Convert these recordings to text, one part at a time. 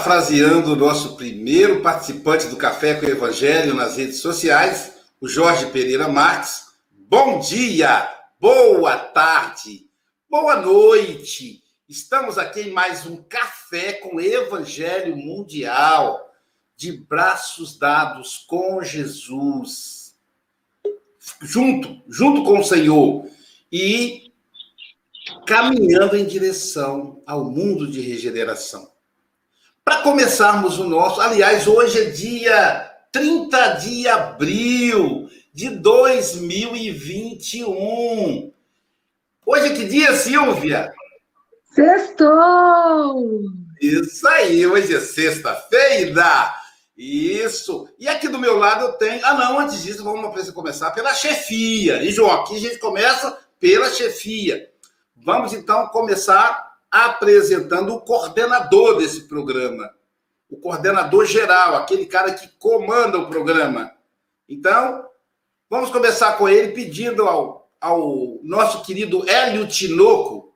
Parafraseando o nosso primeiro participante do Café com o Evangelho nas redes sociais, o Jorge Pereira Marques, bom dia, boa tarde, boa noite. Estamos aqui em mais um Café com Evangelho Mundial, de braços dados com Jesus, junto, junto com o Senhor e caminhando em direção ao mundo de regeneração. Para começarmos o nosso, aliás, hoje é dia 30 de abril de 2021. Hoje é que dia, Silvia? Sextou! Isso aí, hoje é sexta-feira. Isso. E aqui do meu lado eu tenho. Ah, não, antes disso, vamos começar pela chefia. E, João, aqui a gente começa pela chefia. Vamos então começar apresentando o coordenador desse programa, o coordenador geral, aquele cara que comanda o programa. Então, vamos começar com ele pedindo ao, ao nosso querido Hélio Tinoco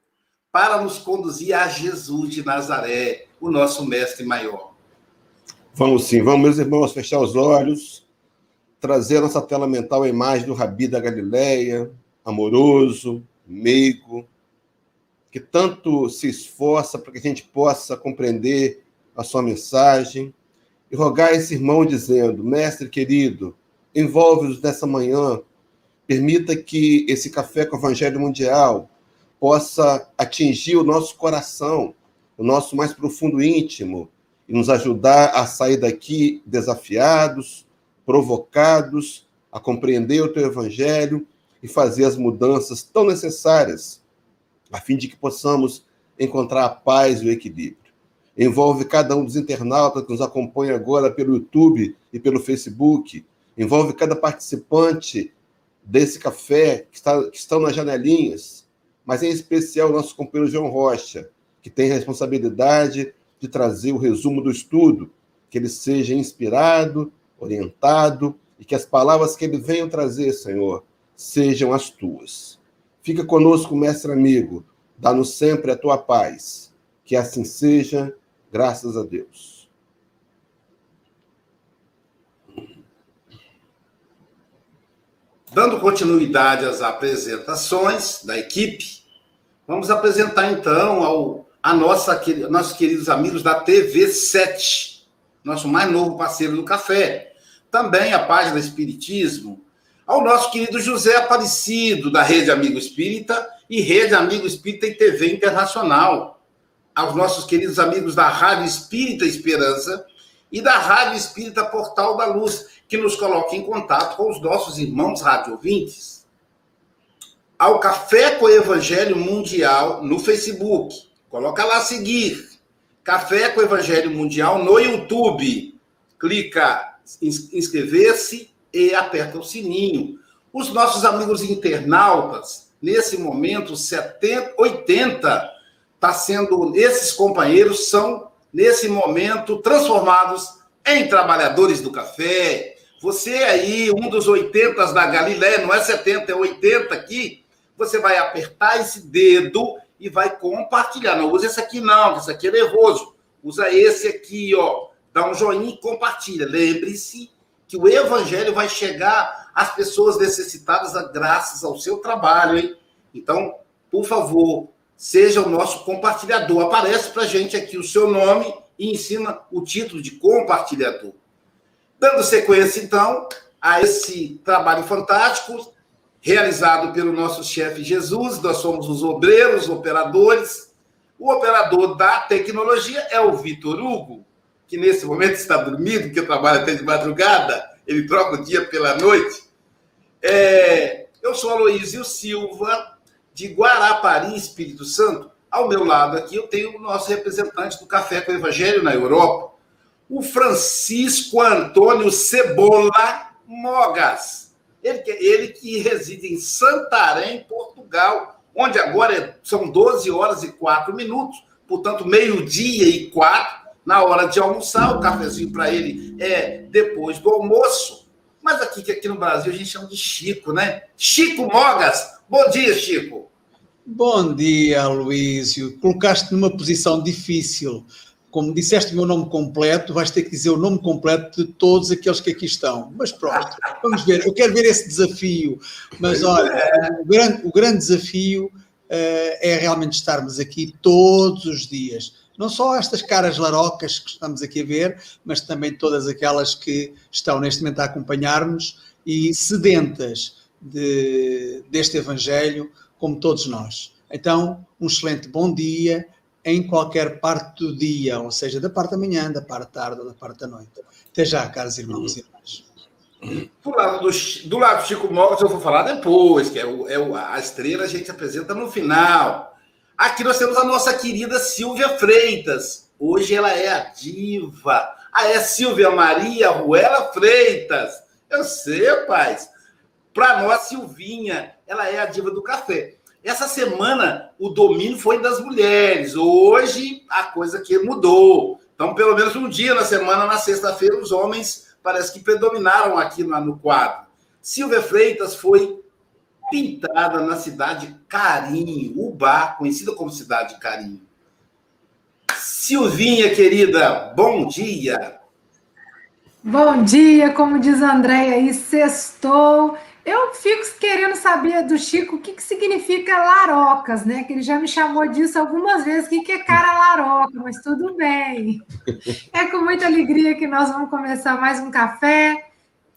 para nos conduzir a Jesus de Nazaré, o nosso mestre maior. Vamos sim, vamos, meus irmãos, fechar os olhos, trazer a nossa tela mental a imagem do Rabi da Galileia, amoroso, meigo, que tanto se esforça para que a gente possa compreender a sua mensagem, e rogar a esse irmão dizendo: Mestre querido, envolve-nos nessa manhã, permita que esse café com o Evangelho Mundial possa atingir o nosso coração, o nosso mais profundo íntimo, e nos ajudar a sair daqui desafiados, provocados, a compreender o teu Evangelho e fazer as mudanças tão necessárias a fim de que possamos encontrar a paz e o equilíbrio. Envolve cada um dos internautas que nos acompanha agora pelo YouTube e pelo Facebook, envolve cada participante desse café que, está, que estão nas janelinhas, mas em especial o nosso companheiro João Rocha, que tem a responsabilidade de trazer o resumo do estudo, que ele seja inspirado, orientado e que as palavras que ele venha trazer, Senhor, sejam as tuas. Fica conosco, mestre amigo, dá-nos sempre a tua paz. Que assim seja, graças a Deus. Dando continuidade às apresentações da equipe, vamos apresentar então ao, a nossa, nossos queridos amigos da TV 7, nosso mais novo parceiro do café. Também a página Espiritismo, ao nosso querido José Aparecido, da Rede Amigo Espírita e Rede Amigo Espírita e TV Internacional, aos nossos queridos amigos da Rádio Espírita Esperança e da Rádio Espírita Portal da Luz, que nos coloquem em contato com os nossos irmãos rádio ouvintes. Ao Café com o Evangelho Mundial no Facebook. Coloca lá seguir. Café com o Evangelho Mundial no YouTube. Clica inscrever-se e aperta o sininho. Os nossos amigos internautas, nesse momento, 70, 80, tá sendo, esses companheiros são, nesse momento, transformados em trabalhadores do café. Você aí, um dos 80 da Galiléia, não é 70, é 80 aqui, você vai apertar esse dedo e vai compartilhar. Não usa esse aqui não, esse aqui é nervoso. Usa esse aqui, ó. Dá um joinha e compartilha. Lembre-se que o evangelho vai chegar às pessoas necessitadas graças ao seu trabalho, hein? Então, por favor, seja o nosso compartilhador. Aparece para gente aqui o seu nome e ensina o título de compartilhador. Dando sequência, então, a esse trabalho fantástico realizado pelo nosso chefe Jesus, nós somos os obreiros, operadores. O operador da tecnologia é o Vitor Hugo que nesse momento está dormindo, que trabalha até de madrugada, ele troca o dia pela noite. É, eu sou Aloísio Silva, de Guarapari, Espírito Santo. Ao meu lado aqui eu tenho o nosso representante do Café com o Evangelho na Europa, o Francisco Antônio Cebola Mogas. Ele, ele que reside em Santarém, Portugal, onde agora é, são 12 horas e 4 minutos, portanto, meio-dia e 4 na hora de almoçar, o cafezinho para ele é depois do almoço. Mas aqui, que aqui no Brasil a gente chama de Chico, né? Chico Mogas. Bom dia, Chico. Bom dia, Luísio. Colocaste numa posição difícil. como disseste o meu nome completo, vais ter que dizer o nome completo de todos aqueles que aqui estão. Mas pronto, vamos ver. Eu quero ver esse desafio. Mas olha, o grande, o grande desafio uh, é realmente estarmos aqui todos os dias. Não só estas caras larocas que estamos aqui a ver, mas também todas aquelas que estão neste momento a acompanhar-nos e sedentas de, deste Evangelho, como todos nós. Então, um excelente bom dia em qualquer parte do dia, ou seja, da parte da manhã, da parte da tarde ou da parte da noite. Até já, caros irmãos e irmãs. Do lado do, do lado do Chico Mogas eu vou falar depois, que é, o, é o, a estrela a gente apresenta no final. Aqui nós temos a nossa querida Silvia Freitas. Hoje ela é a diva. Ah, é Silvia Maria Ruela Freitas. Eu sei, rapaz. Para nós, Silvinha, ela é a diva do café. Essa semana o domínio foi das mulheres. Hoje a coisa aqui mudou. Então, pelo menos um dia na semana, na sexta-feira, os homens parece que predominaram aqui no quadro. Silvia Freitas foi pintada na cidade Carinho, Ubá, conhecida como cidade Carinho. Silvinha, querida, bom dia. Bom dia, como diz a Andréia aí, sextou. Eu fico querendo saber do Chico o que, que significa larocas, né? Que ele já me chamou disso algumas vezes. O que, que é cara laroca? Mas tudo bem. É com muita alegria que nós vamos começar mais um café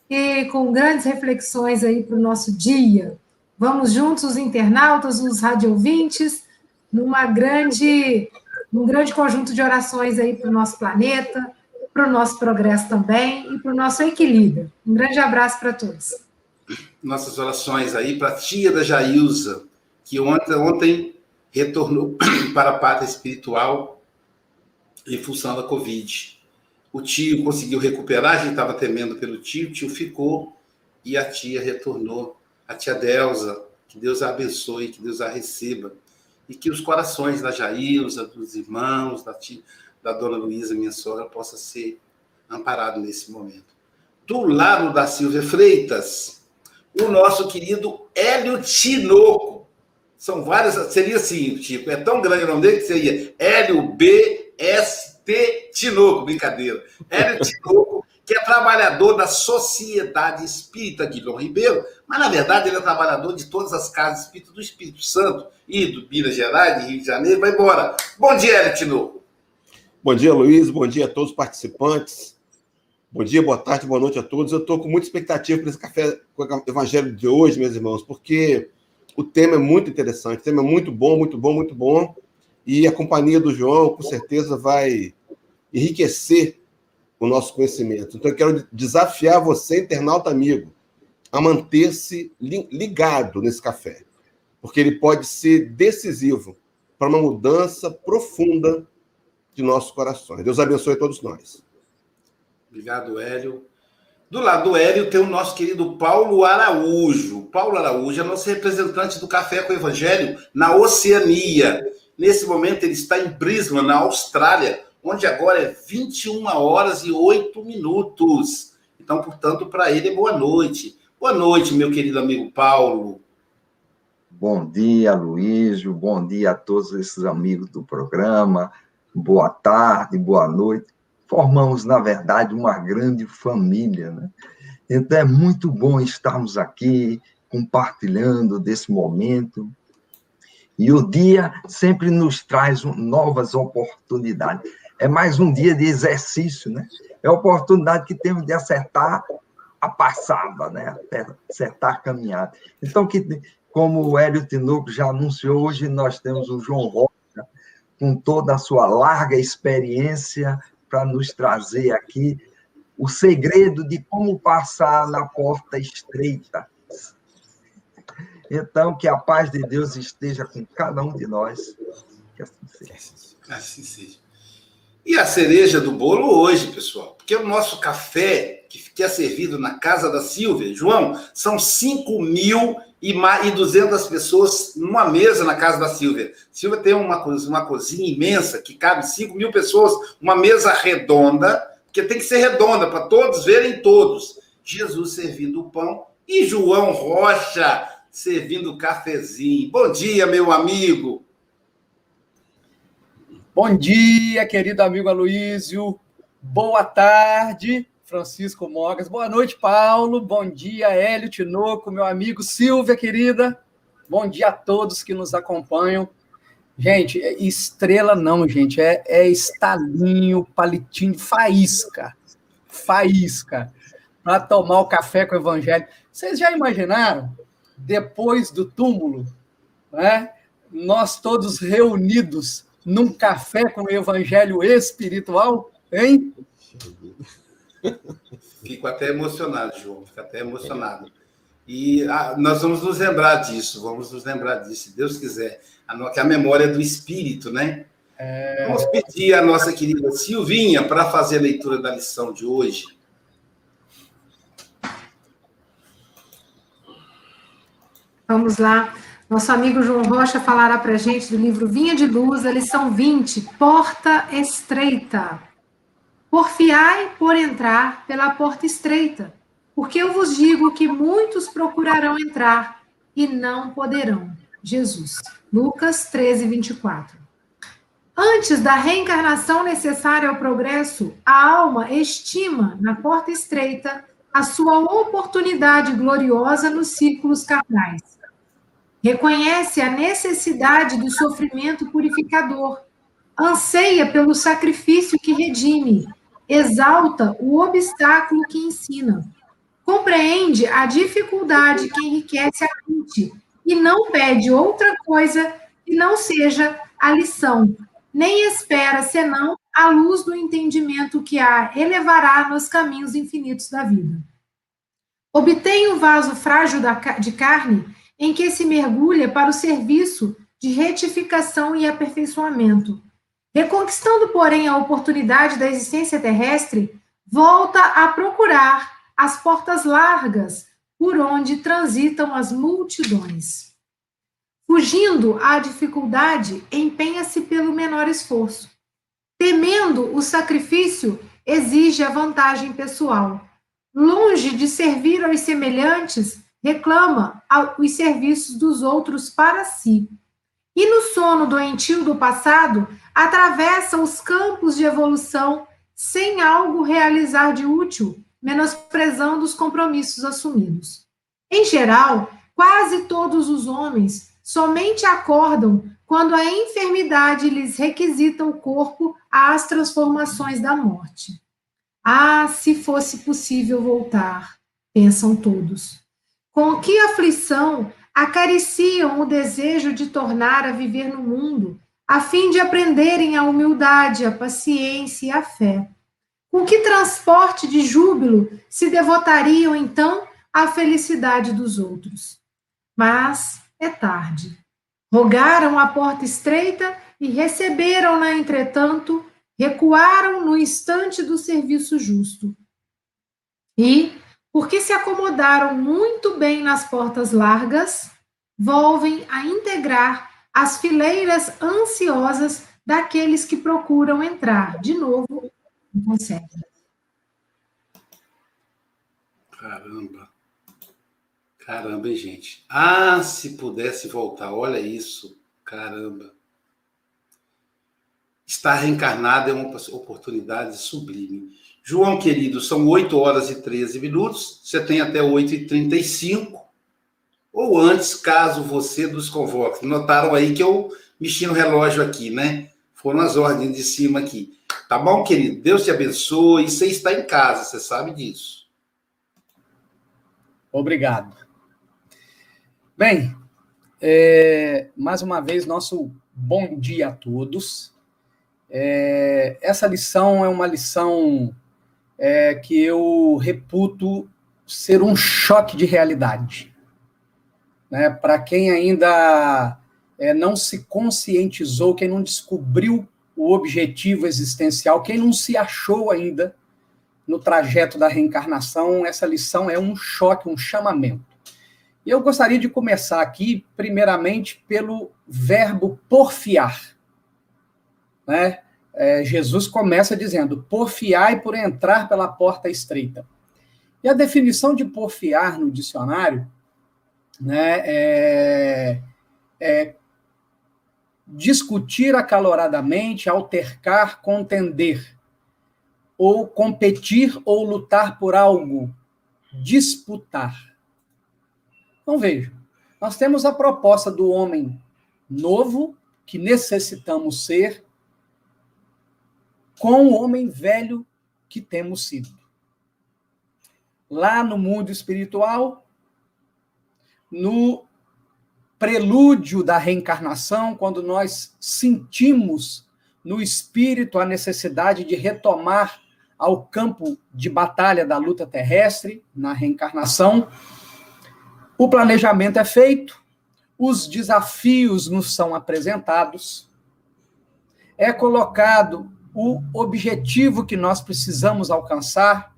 e com grandes reflexões aí para o nosso dia. Vamos juntos, os internautas, os radiovintes, numa grande, num grande conjunto de orações aí para o nosso planeta, para o nosso progresso também e para o nosso equilíbrio. Um grande abraço para todos nossas orações aí para a tia da Jailza, que ontem, ontem retornou para a pátria espiritual em função da Covid. O tio conseguiu recuperar, a gente estava temendo pelo tio, o tio ficou e a tia retornou. A tia Delza, que Deus a abençoe, que Deus a receba. E que os corações da Jailza, dos irmãos, da, tia, da dona Luísa, minha sogra, possa ser amparado nesse momento. Do lado da Silvia Freitas, o nosso querido Hélio Tinoco. São várias, seria assim, Chico, é tão grande o nome dele que seria Hélio B S T Tinoco, brincadeira. Hélio Tinoco, que é trabalhador da Sociedade Espírita Guilherme Ribeiro, mas na verdade ele é trabalhador de todas as casas espíritas do Espírito Santo e do Minas Gerais, de Rio de Janeiro, vai embora. Bom dia, Hélio. Bom dia, Luiz, bom dia a todos os participantes. Bom dia, boa tarde, boa noite a todos. Eu estou com muita expectativa para esse café com o Evangelho de hoje, meus irmãos, porque o tema é muito interessante, o tema é muito bom, muito bom, muito bom. E a companhia do João, com certeza, vai enriquecer o nosso conhecimento. Então, eu quero desafiar você, internauta amigo, a manter-se ligado nesse café, porque ele pode ser decisivo para uma mudança profunda de nossos corações. Deus abençoe todos nós. Obrigado, Hélio. Do lado do Hélio tem o nosso querido Paulo Araújo. Paulo Araújo é nosso representante do Café com o Evangelho na Oceania. Nesse momento ele está em Brisbane, na Austrália, onde agora é 21 horas e 8 minutos. Então, portanto, para ele é boa noite. Boa noite, meu querido amigo Paulo. Bom dia, Luísio. Bom dia a todos esses amigos do programa. Boa tarde, boa noite formamos, na verdade, uma grande família. Né? Então, é muito bom estarmos aqui compartilhando desse momento. E o dia sempre nos traz novas oportunidades. É mais um dia de exercício, né? É a oportunidade que temos de acertar a passada, né? Acertar a caminhada. Então, que, como o Hélio Tinoco já anunciou, hoje nós temos o João Rocha, com toda a sua larga experiência para nos trazer aqui o segredo de como passar na porta estreita. Então, que a paz de Deus esteja com cada um de nós. Que assim seja. Assim seja. E a cereja do bolo hoje, pessoal, porque o nosso café, que é servido na casa da Silvia, João, são 5 mil e 200 pessoas numa mesa na casa da Silvia. Silvia tem uma, uma cozinha imensa que cabe 5 mil pessoas, uma mesa redonda, que tem que ser redonda para todos verem todos. Jesus servindo o pão e João Rocha servindo o cafezinho. Bom dia, meu amigo. Bom dia, querido amigo Aloísio. Boa tarde, Francisco Mogas. Boa noite, Paulo. Bom dia, Hélio Tinoco, meu amigo Silvia, querida. Bom dia a todos que nos acompanham. Gente, é estrela não, gente. É, é estalinho, palitinho, faísca. Faísca. Para tomar o café com o evangelho. Vocês já imaginaram, depois do túmulo, né, nós todos reunidos num café com o evangelho espiritual, hein? Fico até emocionado, João, fico até emocionado. E ah, nós vamos nos lembrar disso, vamos nos lembrar disso, se Deus quiser. A, que a memória é do Espírito, né? É... Vamos pedir a nossa querida Silvinha para fazer a leitura da lição de hoje. Vamos lá. Nosso amigo João Rocha falará para a gente do livro Vinha de Luz, a lição 20, Porta Estreita. Porfiai por entrar pela porta estreita, porque eu vos digo que muitos procurarão entrar e não poderão. Jesus. Lucas 13, 24. Antes da reencarnação necessária ao progresso, a alma estima na porta estreita a sua oportunidade gloriosa nos círculos carnais reconhece a necessidade do sofrimento purificador, anseia pelo sacrifício que redime, exalta o obstáculo que ensina, compreende a dificuldade que enriquece a mente e não pede outra coisa que não seja a lição, nem espera senão a luz do entendimento que a elevará nos caminhos infinitos da vida. Obtém o vaso frágil de carne em que se mergulha para o serviço de retificação e aperfeiçoamento. Reconquistando, porém, a oportunidade da existência terrestre, volta a procurar as portas largas por onde transitam as multidões. Fugindo à dificuldade, empenha-se pelo menor esforço. Temendo o sacrifício, exige a vantagem pessoal. Longe de servir aos semelhantes, reclama os serviços dos outros para si. E no sono doentio do passado, atravessa os campos de evolução sem algo realizar de útil, menosprezando os compromissos assumidos. Em geral, quase todos os homens somente acordam quando a enfermidade lhes requisita o corpo às transformações da morte. Ah, se fosse possível voltar, pensam todos. Com que aflição acariciam o desejo de tornar a viver no mundo, a fim de aprenderem a humildade, a paciência e a fé. Com que transporte de júbilo se devotariam então à felicidade dos outros? Mas é tarde. Rogaram a porta estreita e receberam-na, entretanto, recuaram no instante do serviço justo. E, porque se acomodaram muito bem nas portas largas, volvem a integrar as fileiras ansiosas daqueles que procuram entrar. De novo, não conseguem. Caramba. Caramba, hein, gente? Ah, se pudesse voltar, olha isso. Caramba. Estar reencarnado é uma oportunidade sublime. João, querido, são 8 horas e 13 minutos. Você tem até 8 e 35 ou antes, caso você nos convoque. Notaram aí que eu mexi no relógio aqui, né? Foram as ordens de cima aqui. Tá bom, querido? Deus te abençoe. Você está em casa, você sabe disso. Obrigado. Bem, é, mais uma vez, nosso bom dia a todos. É, essa lição é uma lição é, que eu reputo ser um choque de realidade. Né? Para quem ainda é, não se conscientizou, quem não descobriu o objetivo existencial, quem não se achou ainda no trajeto da reencarnação, essa lição é um choque, um chamamento. E eu gostaria de começar aqui, primeiramente, pelo verbo porfiar. Né? É, Jesus começa dizendo: porfiai por entrar pela porta estreita. E a definição de porfiar no dicionário né, é, é discutir acaloradamente, altercar, contender, ou competir ou lutar por algo, disputar. Então veja, nós temos a proposta do homem novo que necessitamos ser com o homem velho que temos sido. Lá no mundo espiritual, no prelúdio da reencarnação, quando nós sentimos no espírito a necessidade de retomar ao campo de batalha da luta terrestre, na reencarnação, o planejamento é feito, os desafios nos são apresentados, é colocado o objetivo que nós precisamos alcançar,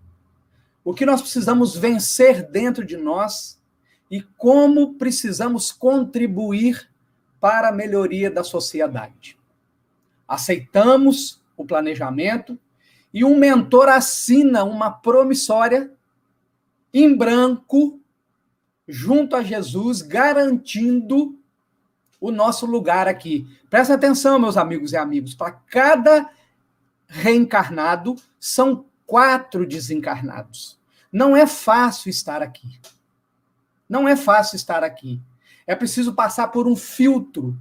o que nós precisamos vencer dentro de nós e como precisamos contribuir para a melhoria da sociedade. Aceitamos o planejamento e um mentor assina uma promissória em branco junto a Jesus, garantindo o nosso lugar aqui. Presta atenção, meus amigos e amigos, para cada reencarnado, são quatro desencarnados. Não é fácil estar aqui. Não é fácil estar aqui. É preciso passar por um filtro.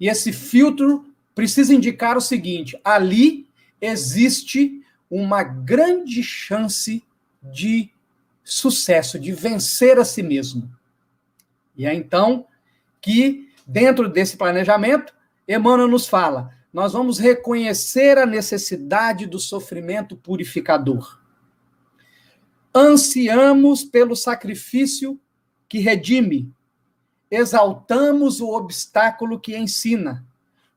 E esse filtro precisa indicar o seguinte: ali existe uma grande chance de sucesso, de vencer a si mesmo. E é então que, dentro desse planejamento, Emmanuel nos fala: nós vamos reconhecer a necessidade do sofrimento purificador. Ansiamos pelo sacrifício que redime, exaltamos o obstáculo que ensina,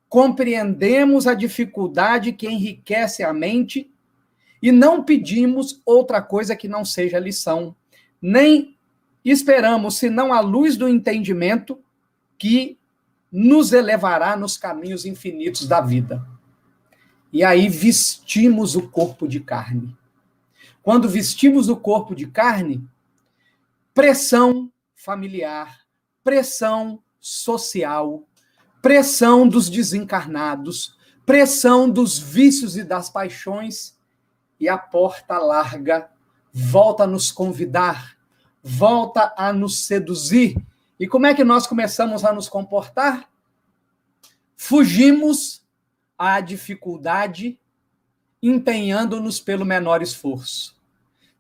compreendemos a dificuldade que enriquece a mente e não pedimos outra coisa que não seja lição, nem esperamos senão a luz do entendimento que nos elevará nos caminhos infinitos da vida. E aí vestimos o corpo de carne. Quando vestimos o corpo de carne, pressão familiar, pressão social, pressão dos desencarnados, pressão dos vícios e das paixões, e a porta larga volta a nos convidar, volta a nos seduzir e como é que nós começamos a nos comportar? Fugimos à dificuldade, empenhando-nos pelo menor esforço.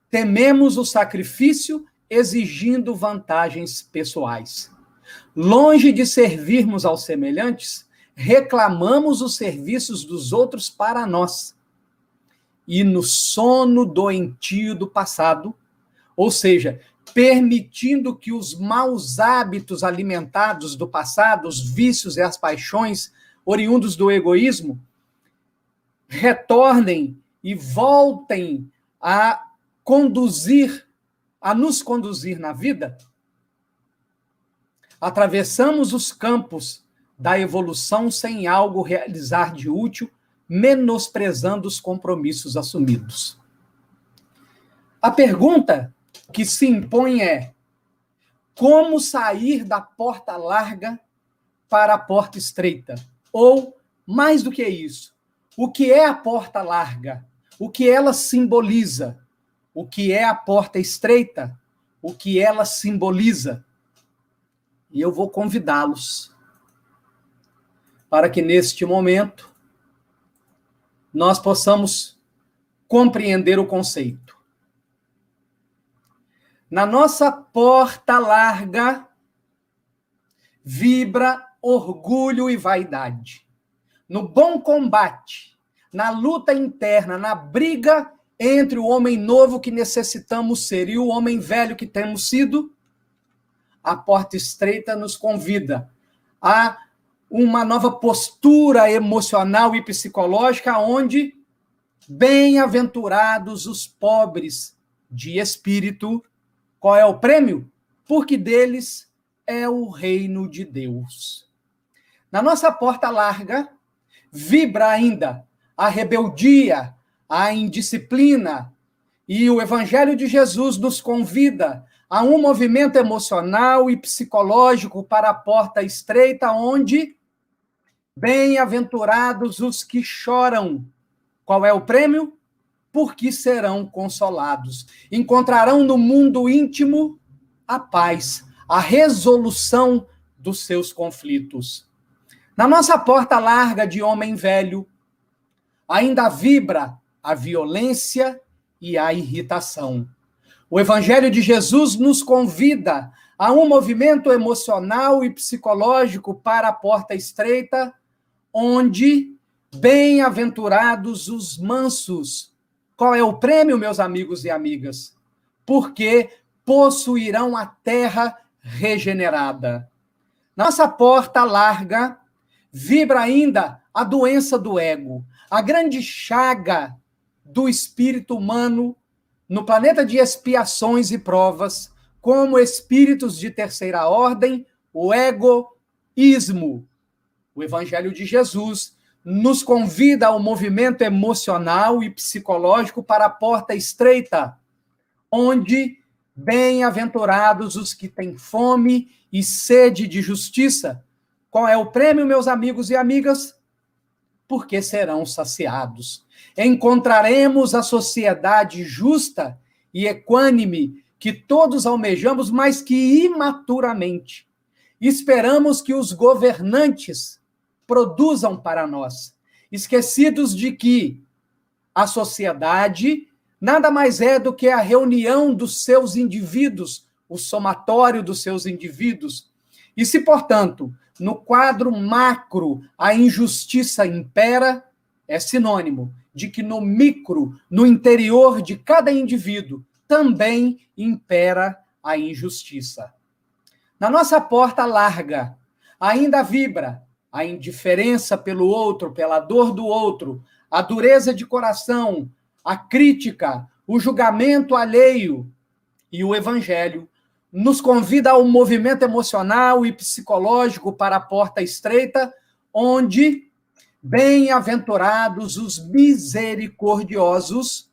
Tememos o sacrifício, exigindo vantagens pessoais. Longe de servirmos aos semelhantes, reclamamos os serviços dos outros para nós. E no sono doentio do passado, ou seja, permitindo que os maus hábitos alimentados do passado, os vícios e as paixões oriundos do egoísmo, retornem e voltem a conduzir, a nos conduzir na vida, atravessamos os campos da evolução sem algo realizar de útil, menosprezando os compromissos assumidos. A pergunta que se impõe é como sair da porta larga para a porta estreita. Ou, mais do que isso, o que é a porta larga? O que ela simboliza? O que é a porta estreita? O que ela simboliza? E eu vou convidá-los para que neste momento nós possamos compreender o conceito. Na nossa porta larga vibra orgulho e vaidade. No bom combate, na luta interna, na briga entre o homem novo que necessitamos ser e o homem velho que temos sido, a porta estreita nos convida a uma nova postura emocional e psicológica onde bem-aventurados os pobres de espírito, qual é o prêmio? Porque deles é o reino de Deus. Na nossa porta larga, vibra ainda a rebeldia, a indisciplina, e o Evangelho de Jesus nos convida a um movimento emocional e psicológico para a porta estreita, onde Bem-aventurados os que choram. Qual é o prêmio? Porque serão consolados. Encontrarão no mundo íntimo a paz, a resolução dos seus conflitos. Na nossa porta larga de homem velho, ainda vibra a violência e a irritação. O Evangelho de Jesus nos convida a um movimento emocional e psicológico para a porta estreita, onde bem-aventurados os mansos. Qual é o prêmio, meus amigos e amigas? Porque possuirão a terra regenerada. Nossa porta larga vibra ainda a doença do ego, a grande chaga do espírito humano no planeta de expiações e provas, como espíritos de terceira ordem, o egoísmo. O Evangelho de Jesus nos convida ao movimento emocional e psicológico para a porta estreita, onde bem-aventurados os que têm fome e sede de justiça, qual é o prêmio, meus amigos e amigas? Porque serão saciados. Encontraremos a sociedade justa e equânime que todos almejamos, mas que imaturamente esperamos que os governantes produzam para nós, esquecidos de que a sociedade nada mais é do que a reunião dos seus indivíduos, o somatório dos seus indivíduos. E se, portanto, no quadro macro, a injustiça impera, é sinônimo de que no micro, no interior de cada indivíduo, também impera a injustiça. Na nossa porta larga, ainda vibra a indiferença pelo outro, pela dor do outro, a dureza de coração, a crítica, o julgamento alheio e o evangelho nos convida ao movimento emocional e psicológico para a porta estreita, onde bem-aventurados os misericordiosos,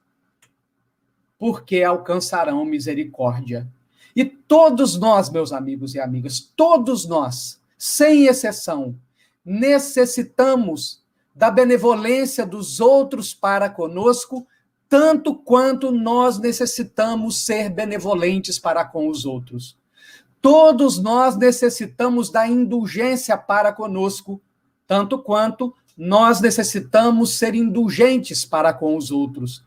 porque alcançarão misericórdia. E todos nós, meus amigos e amigas, todos nós, sem exceção, necessitamos da benevolência dos outros para conosco tanto quanto nós necessitamos ser benevolentes para com os outros. Todos nós necessitamos da indulgência para conosco, tanto quanto nós necessitamos ser indulgentes para com os outros.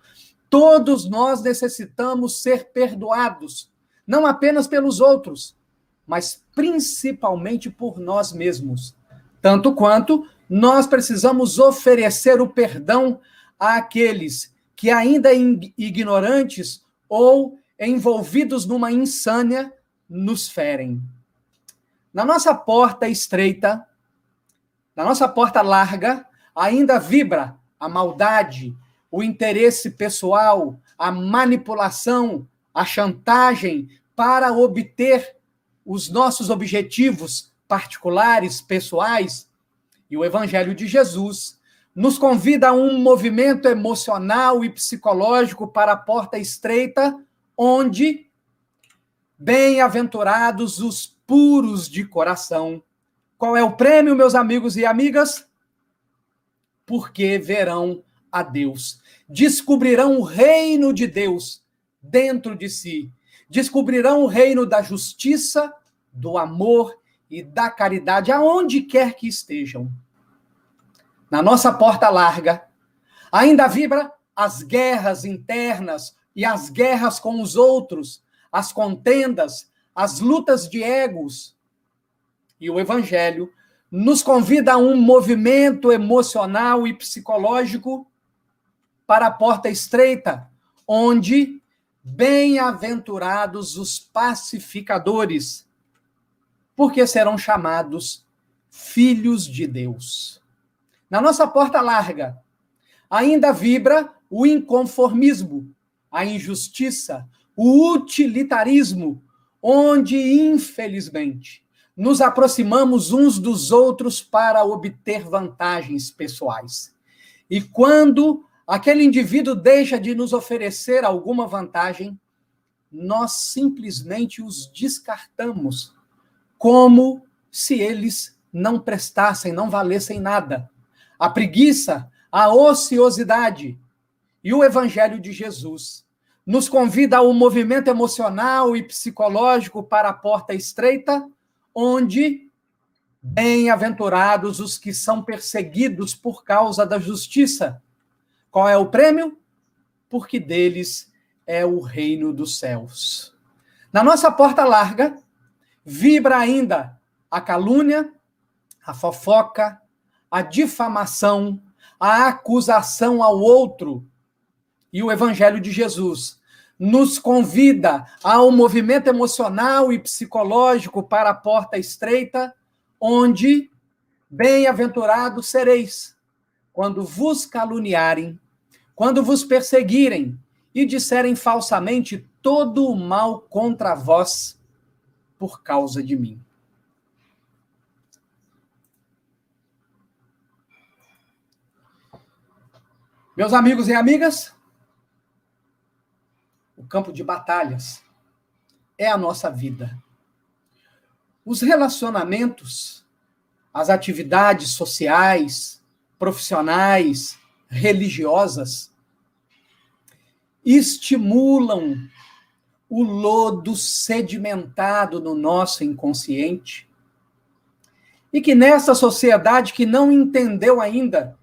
Todos nós necessitamos ser perdoados, não apenas pelos outros, mas principalmente por nós mesmos. Tanto quanto nós precisamos oferecer o perdão àqueles que ainda ignorantes ou envolvidos numa insânia nos ferem. Na nossa porta estreita, na nossa porta larga, ainda vibra a maldade, o interesse pessoal, a manipulação, a chantagem para obter os nossos objetivos particulares, pessoais. E o Evangelho de Jesus nos convida a um movimento emocional e psicológico para a porta estreita, onde bem-aventurados os puros de coração. Qual é o prêmio, meus amigos e amigas? Porque verão a Deus, descobrirão o reino de Deus dentro de si, descobrirão o reino da justiça, do amor e da caridade, aonde quer que estejam na nossa porta larga, ainda vibra as guerras internas e as guerras com os outros, as contendas, as lutas de egos. E o Evangelho nos convida a um movimento emocional e psicológico para a porta estreita, onde bem-aventurados os pacificadores, porque serão chamados filhos de Deus. Na nossa porta larga, ainda vibra o inconformismo, a injustiça, o utilitarismo, onde, infelizmente, nos aproximamos uns dos outros para obter vantagens pessoais. E quando aquele indivíduo deixa de nos oferecer alguma vantagem, nós simplesmente os descartamos como se eles não prestassem, não valessem nada. A preguiça, a ociosidade e o evangelho de Jesus nos convida ao movimento emocional e psicológico para a porta estreita, onde bem-aventurados os que são perseguidos por causa da justiça. Qual é o prêmio? Porque deles é o reino dos céus. Na nossa porta larga, vibra ainda a calúnia, a fofoca, a difamação, a acusação ao outro. E o Evangelho de Jesus nos convida ao movimento emocional e psicológico para a porta estreita, onde bem-aventurados sereis quando vos caluniarem, quando vos perseguirem e disserem falsamente todo o mal contra vós por causa de mim. Meus amigos e amigas, o campo de batalhas é a nossa vida. Os relacionamentos, as atividades sociais, profissionais, religiosas, estimulam o lodo sedimentado no nosso inconsciente. E que nessa sociedade que não entendeu ainda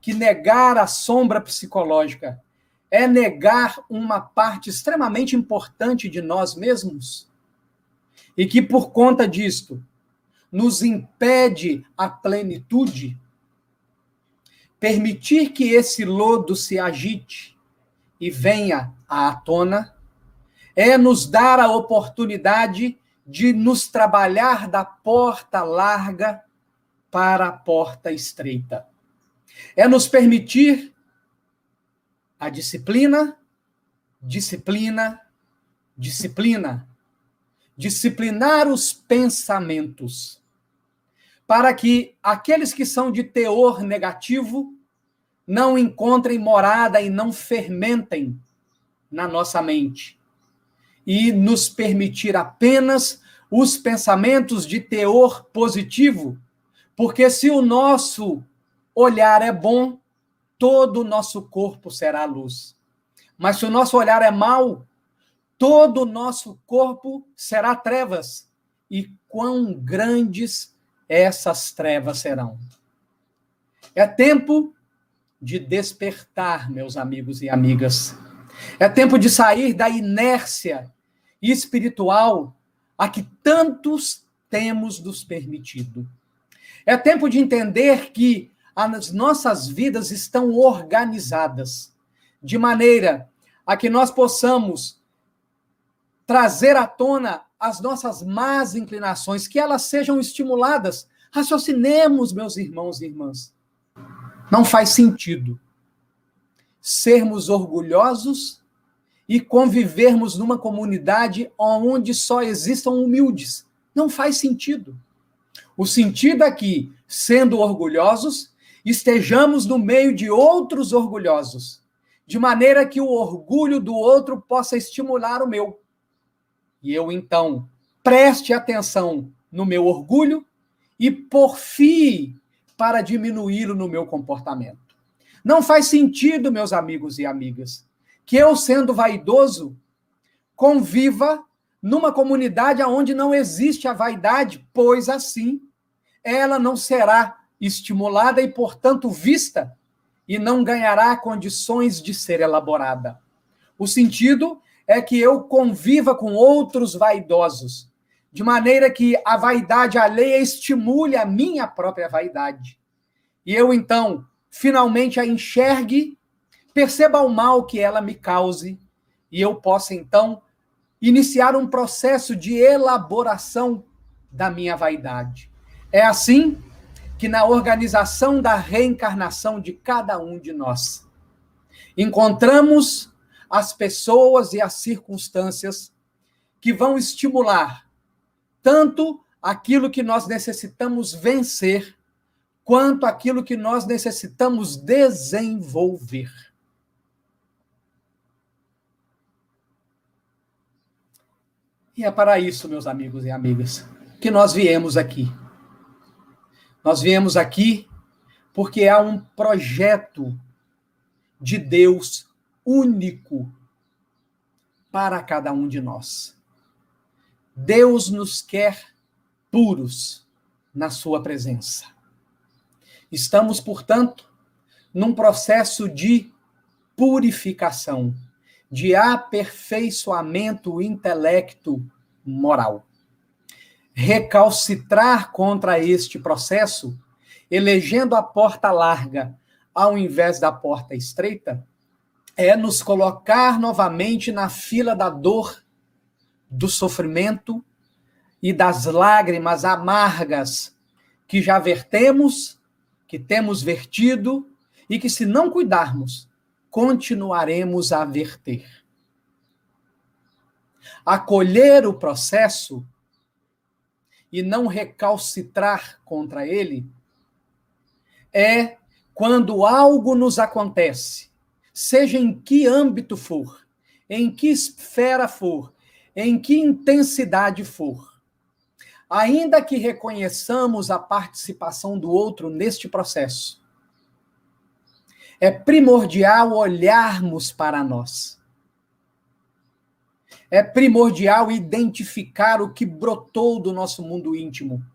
que negar a sombra psicológica é negar uma parte extremamente importante de nós mesmos, e que por conta disto nos impede a plenitude, permitir que esse lodo se agite e venha à tona, é nos dar a oportunidade de nos trabalhar da porta larga para a porta estreita. É nos permitir a disciplina, disciplina, disciplina. Disciplinar os pensamentos, para que aqueles que são de teor negativo não encontrem morada e não fermentem na nossa mente. E nos permitir apenas os pensamentos de teor positivo, porque se o nosso olhar é bom, todo o nosso corpo será luz. Mas se o nosso olhar é mau, todo o nosso corpo será trevas. E quão grandes essas trevas serão. É tempo de despertar, meus amigos e amigas. É tempo de sair da inércia espiritual a que tantos temos nos permitido. É tempo de entender que as nossas vidas estão organizadas de maneira a que nós possamos trazer à tona as nossas más inclinações, que elas sejam estimuladas. Raciocinemos, meus irmãos e irmãs. Não faz sentido sermos orgulhosos e convivermos numa comunidade onde só existam humildes. Não faz sentido. O sentido é que, sendo orgulhosos, estejamos no meio de outros orgulhosos, de maneira que o orgulho do outro possa estimular o meu. E eu, então, preste atenção no meu orgulho e porfie para diminuí-lo no meu comportamento. Não faz sentido, meus amigos e amigas, que eu, sendo vaidoso, conviva numa comunidade onde não existe a vaidade, pois assim ela não será estimulada e, portanto, vista, e não ganhará condições de ser elaborada. O sentido é que eu conviva com outros vaidosos, de maneira que a vaidade alheia estimule a minha própria vaidade. E eu, então, finalmente a enxergue, perceba o mal que ela me cause, e eu possa, então, iniciar um processo de elaboração da minha vaidade. É assim que na organização da reencarnação de cada um de nós, encontramos as pessoas e as circunstâncias que vão estimular tanto aquilo que nós necessitamos vencer, quanto aquilo que nós necessitamos desenvolver. E é para isso, meus amigos e amigas, que nós viemos aqui Nós viemos aqui porque há um projeto de Deus único para cada um de nós. Deus nos quer puros na Sua presença. Estamos, portanto, num processo de purificação, de aperfeiçoamento intelecto moral. Recalcitrar contra este processo, elegendo a porta larga ao invés da porta estreita, é nos colocar novamente na fila da dor, do sofrimento e das lágrimas amargas que já vertemos, que temos vertido e que, se não cuidarmos, continuaremos a verter. Acolher o processo e não recalcitrar contra ele, é quando algo nos acontece, seja em que âmbito for, em que esfera for, em que intensidade for, ainda que reconheçamos a participação do outro neste processo, é primordial olharmos para nós é primordial identificar o que brotou do nosso mundo íntimo.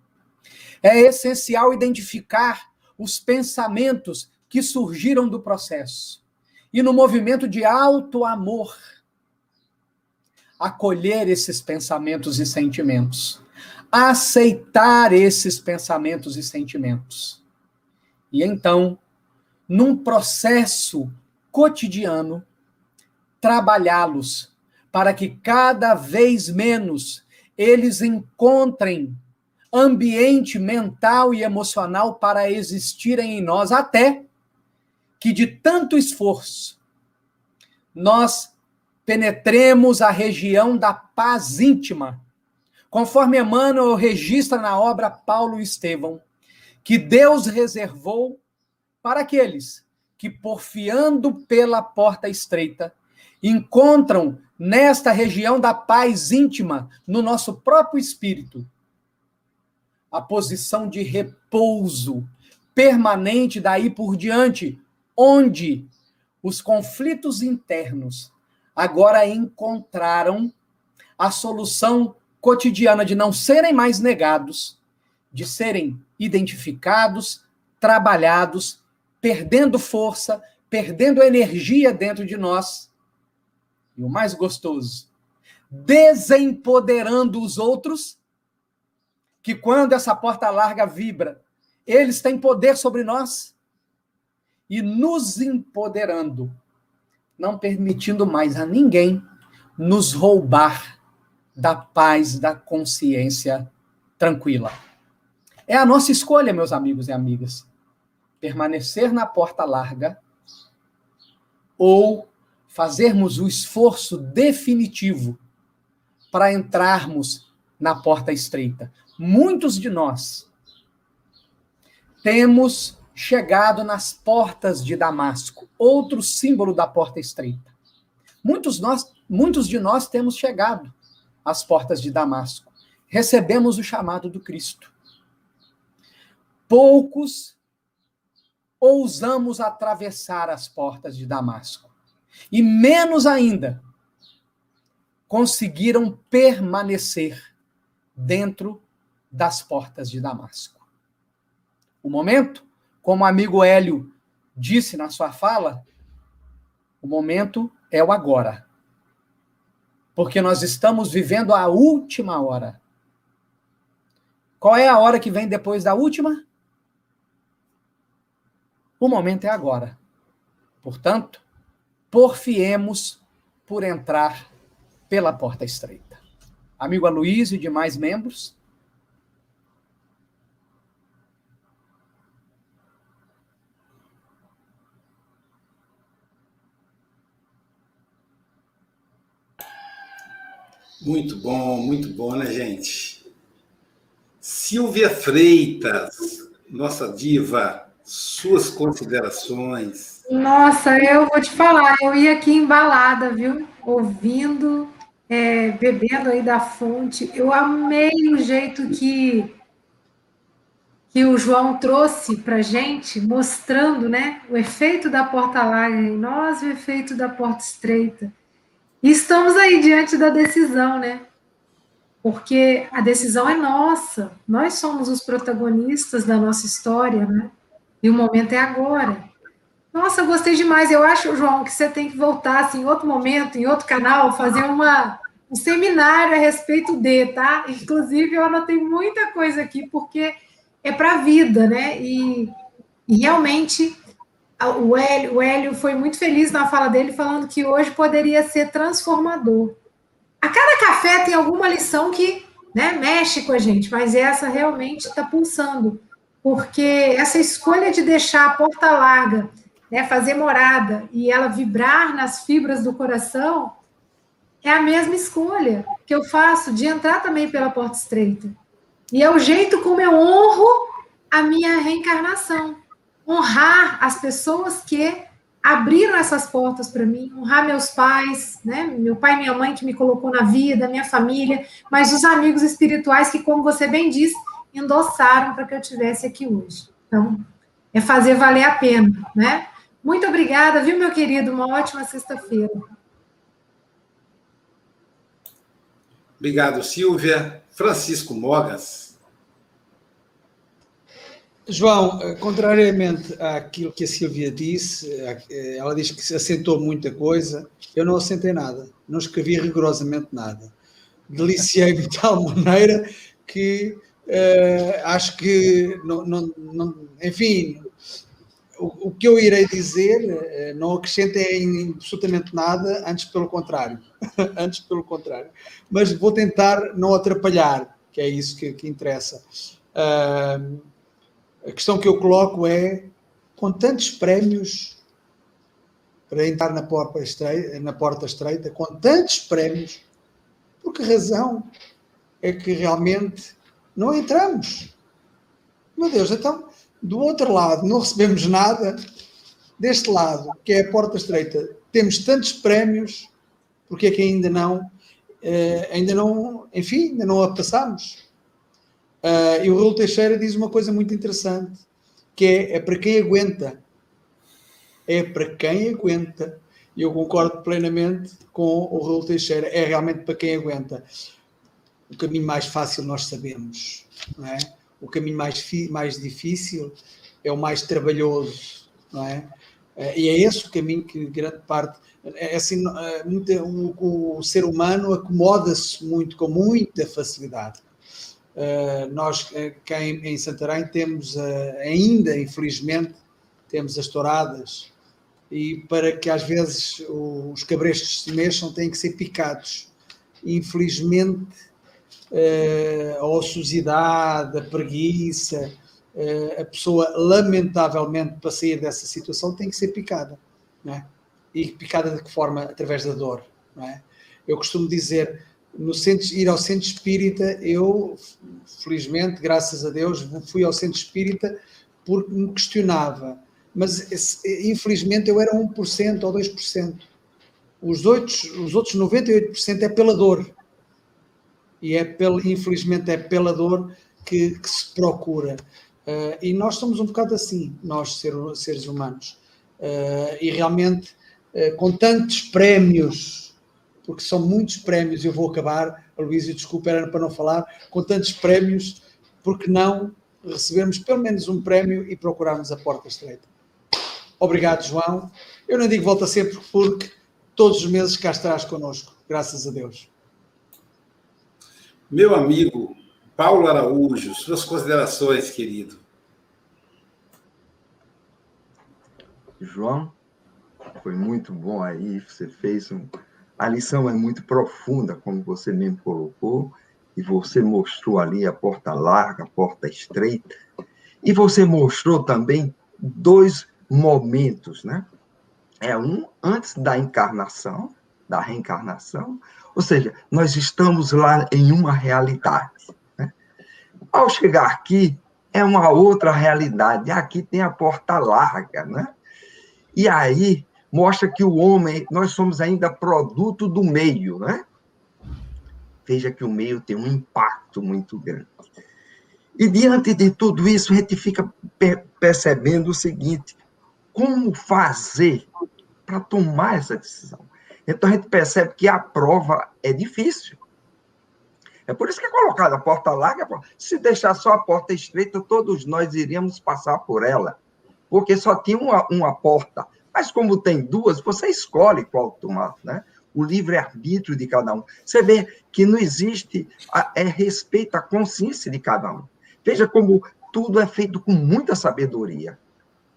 É essencial identificar os pensamentos que surgiram do processo. E no movimento de alto amor, acolher esses pensamentos e sentimentos. Aceitar esses pensamentos e sentimentos. E então, num processo cotidiano, trabalhá-los para que cada vez menos eles encontrem ambiente mental e emocional para existirem em nós, até que de tanto esforço nós penetremos a região da paz íntima, conforme Emmanuel registra na obra Paulo e Estevão, que Deus reservou para aqueles que, porfiando pela porta estreita, encontram nesta região da paz íntima, no nosso próprio espírito, a posição de repouso permanente daí por diante, onde os conflitos internos agora encontraram a solução cotidiana de não serem mais negados, de serem identificados, trabalhados, perdendo força, perdendo energia dentro de nós. E o mais gostoso, desempoderando os outros, que quando essa porta larga vibra, eles têm poder sobre nós. E nos empoderando, não permitindo mais a ninguém nos roubar da paz, da consciência tranquila. É a nossa escolha, meus amigos e amigas, permanecer na porta larga ou fazermos o esforço definitivo para entrarmos na porta estreita. Muitos de nós temos chegado nas portas de Damasco, outro símbolo da porta estreita. Muitos, nós, muitos de nós temos chegado às portas de Damasco. Recebemos o chamado do Cristo. Poucos ousamos atravessar as portas de Damasco. E menos ainda, conseguiram permanecer dentro das portas de Damasco. O momento, como o amigo Hélio disse na sua fala, o momento é o agora. Porque nós estamos vivendo a última hora. Qual é a hora que vem depois da última? O momento é agora. Portanto, porfiemos por entrar pela porta estreita. Amigo Aloysio e demais membros, Muito bom, muito bom, né, gente? Silvia Freitas, nossa diva, suas considerações. Nossa, eu vou te falar, eu ia aqui embalada, viu? Ouvindo, é, bebendo aí da fonte. Eu amei o jeito que que o João trouxe para gente, mostrando né, o efeito da porta larga em nós, o efeito da porta estreita. E estamos aí diante da decisão, né? Porque a decisão é nossa, nós somos os protagonistas da nossa história, né? E o momento é agora. Nossa, gostei demais. Eu acho, João, que você tem que voltar assim, em outro momento, em outro canal, fazer uma, um seminário a respeito de, tá? Inclusive, eu anotei muita coisa aqui, porque é para a vida, né? E, e realmente o Hélio, o Hélio foi muito feliz na fala dele, falando que hoje poderia ser transformador. A cada café tem alguma lição que né, mexe com a gente, mas essa realmente está pulsando, porque essa escolha de deixar a porta larga, né, fazer morada e ela vibrar nas fibras do coração, é a mesma escolha que eu faço de entrar também pela porta estreita. E é o jeito como eu honro a minha reencarnação. Honrar as pessoas que abriram essas portas para mim, honrar meus pais, né? Meu pai e minha mãe que me colocou na vida, minha família, mas os amigos espirituais que, como você bem disse, endossaram para que eu estivesse aqui hoje. Então, é fazer valer a pena, né? Muito obrigada, viu, meu querido? Uma ótima sexta-feira. Obrigado, Silvia. Francisco Mogas. João, eh, contrariamente àquilo que a Silvia disse, eh, ela diz que se assentou muita coisa, eu não assentei nada, não escrevi rigorosamente nada. Deliciei-me de tal maneira que uh, acho que, não, não, não, enfim, o, o, que eu irei dizer uh, não acrescenta em absolutamente nada, antes pelo contrário. antes pelo contrário. Mas vou tentar não atrapalhar, que é isso que, que interessa. Uh, a questão que eu coloco é, com tantos prémios para entrar na porta estreita, na porta estreita com tantos prémios, por que razão é que realmente não entramos? Meu Deus, então, do outro lado não recebemos nada, deste lado, que é a porta estreita, temos tantos prémios porque é que ainda não, eh, ainda não, enfim, ainda não a passamos. Uh, e o Raul Teixeira diz uma coisa muito interessante, que é, é para quem aguenta. É para quem aguenta. E eu concordo plenamente com o Raul Teixeira. É realmente para quem aguenta. O caminho mais fácil nós sabemos, não é? O caminho mais, mais difícil é o mais trabalhoso, não é? Uh, e é esse o caminho que grande parte é, é assim, é, muito, o, o, ser humano acomoda-se muito, com muita facilidade. Uh, nós, cá em, em Santarém, temos ainda, infelizmente, temos as touradas e para que às vezes os cabrestos se mexam têm que ser picados. Infelizmente, a ociosidade, a preguiça, a pessoa, lamentavelmente, para sair dessa situação, tem que ser picada. Não é? e picada de que forma? Através da dor. Não é? Eu costumo dizer, no centro, ir ao centro espírita, eu, felizmente, graças a Deus, fui ao centro espírita porque me questionava. Mas, infelizmente, eu era 1% ou 2%. Os outros, os outros 98% é pela dor. E é infelizmente é pela dor que, que se procura. Uh, e nós somos um bocado assim, nós ser, seres humanos. Uh, e realmente eh, com tantos prémios, porque são muitos prémios, eu vou acabar, Luísa, desculpa, era para não falar, com tantos prémios, porque não recebermos pelo menos um prémio e procurarmos a porta estreita. Obrigado, João. Eu não digo volta sempre porque todos os meses cá estarás connosco, graças a Deus. Meu amigo Paulo Araújo, suas considerações, querido. João, foi muito bom aí, você fez um... A lição é muito profunda, como você mesmo colocou, e você mostrou ali a porta larga, a porta estreita, e você mostrou também dois momentos, né? É um antes da encarnação, da reencarnação, ou seja, nós estamos lá em uma realidade. Né? Ao chegar aqui, é uma outra realidade. Aqui tem a porta larga, né? E aí mostra que o homem, nós somos ainda produto do meio, né? Veja que o meio tem um impacto muito grande. E diante de tudo isso, a gente fica percebendo o seguinte: como fazer para tomar essa decisão? Então a gente percebe que a prova é difícil. É por isso que é colocada a porta larga. Se deixar só a porta estreita, todos nós iríamos passar por ela. Porque só tinha uma, uma porta. Mas como tem duas, você escolhe qual tomar, né? O livre-arbítrio de cada um. Você vê que não existe a, é respeito à consciência de cada um. Veja como tudo é feito com muita sabedoria.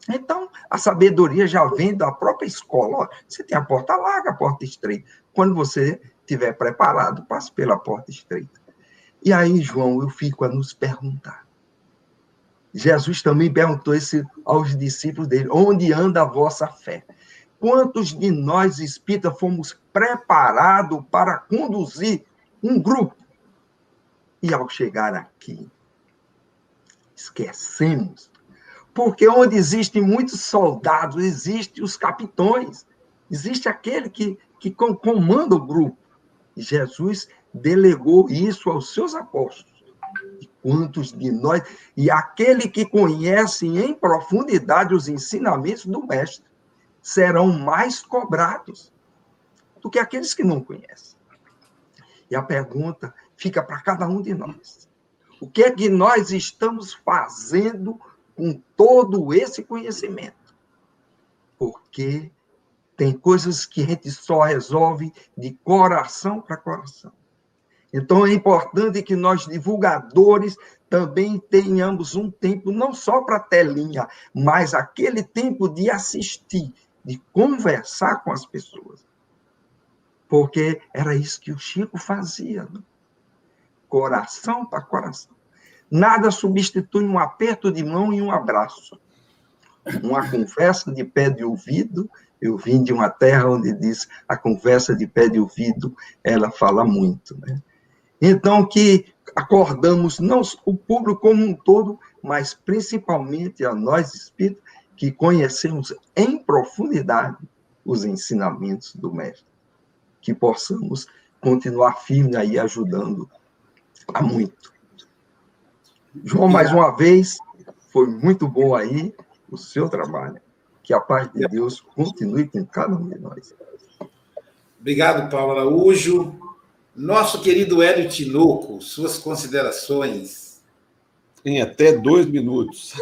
Então, a sabedoria já vem da própria escola. Você tem a porta larga, a porta estreita. Quando você estiver preparado, passe pela porta estreita. E aí, João, eu fico a nos perguntar. Jesus também perguntou isso aos discípulos dele: onde anda a vossa fé? Quantos de nós espíritas fomos preparados para conduzir um grupo? E ao chegar aqui, esquecemos. Porque onde existem muitos soldados, existem os capitões, existe aquele que, que comanda o grupo. Jesus delegou isso aos seus apóstolos. E quantos de nós, e aquele que conhece em profundidade os ensinamentos do Mestre, serão mais cobrados do que aqueles que não conhecem. E a pergunta fica para cada um de nós: o que é que nós estamos fazendo com todo esse conhecimento? Porque tem coisas que a gente só resolve de coração para coração. Então é importante que nós, divulgadores, também tenhamos um tempo não só para telinha, mas aquele tempo de assistir, de conversar com as pessoas. Porque era isso que o Chico fazia. Né? Coração para coração. Nada substitui um aperto de mão e um abraço. Uma conversa de pé de ouvido. Eu vim de uma terra onde diz a conversa de pé de ouvido, ela fala muito. Né? Então, que acordamos não o público como um todo, mas principalmente a nós espíritos, que conhecemos em profundidade os ensinamentos do Mestre. Que possamos continuar firme aí ajudando a muito. João, mais uma vez, foi muito bom aí o seu trabalho. Que a paz de Deus continue com cada um de nós. Obrigado, Paulo Araújo. Nosso querido Hélio Tinoco, suas considerações. Em até dois minutos.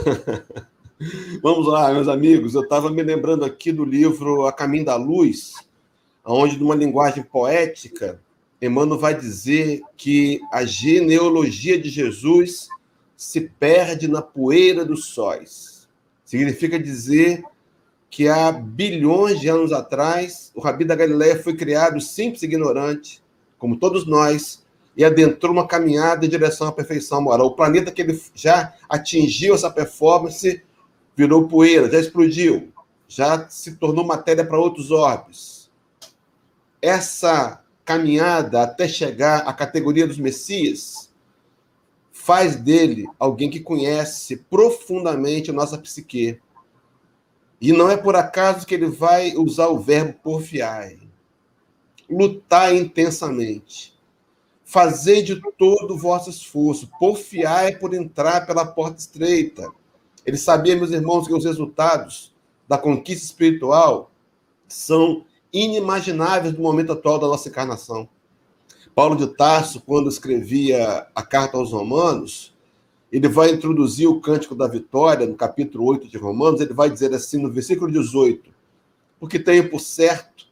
Vamos lá, meus amigos. Eu estava me lembrando aqui do livro A Caminho da Luz, onde, numa linguagem poética, Emmanuel vai dizer que a genealogia de Jesus se perde na poeira dos sóis. Significa dizer que há bilhões de anos atrás, o Rabi da Galileia foi criado simples e ignorante, como todos nós, e adentrou uma caminhada em direção à perfeição moral. O planeta que ele já atingiu essa performance virou poeira, já explodiu, já se tornou matéria para outros orbes. Essa caminhada até chegar à categoria dos Messias faz dele alguém que conhece profundamente a nossa psique. E não é por acaso que ele vai usar o verbo porfiar lutar intensamente. Fazei de todo o vosso esforço, porfiai por entrar pela porta estreita. Ele sabia, meus irmãos, que os resultados da conquista espiritual são inimagináveis no momento atual da nossa encarnação. Paulo de Tarso, quando escrevia a carta aos Romanos, ele vai introduzir o cântico da vitória, no capítulo 8 de Romanos, ele vai dizer assim, no versículo 18: Porque tenho por certo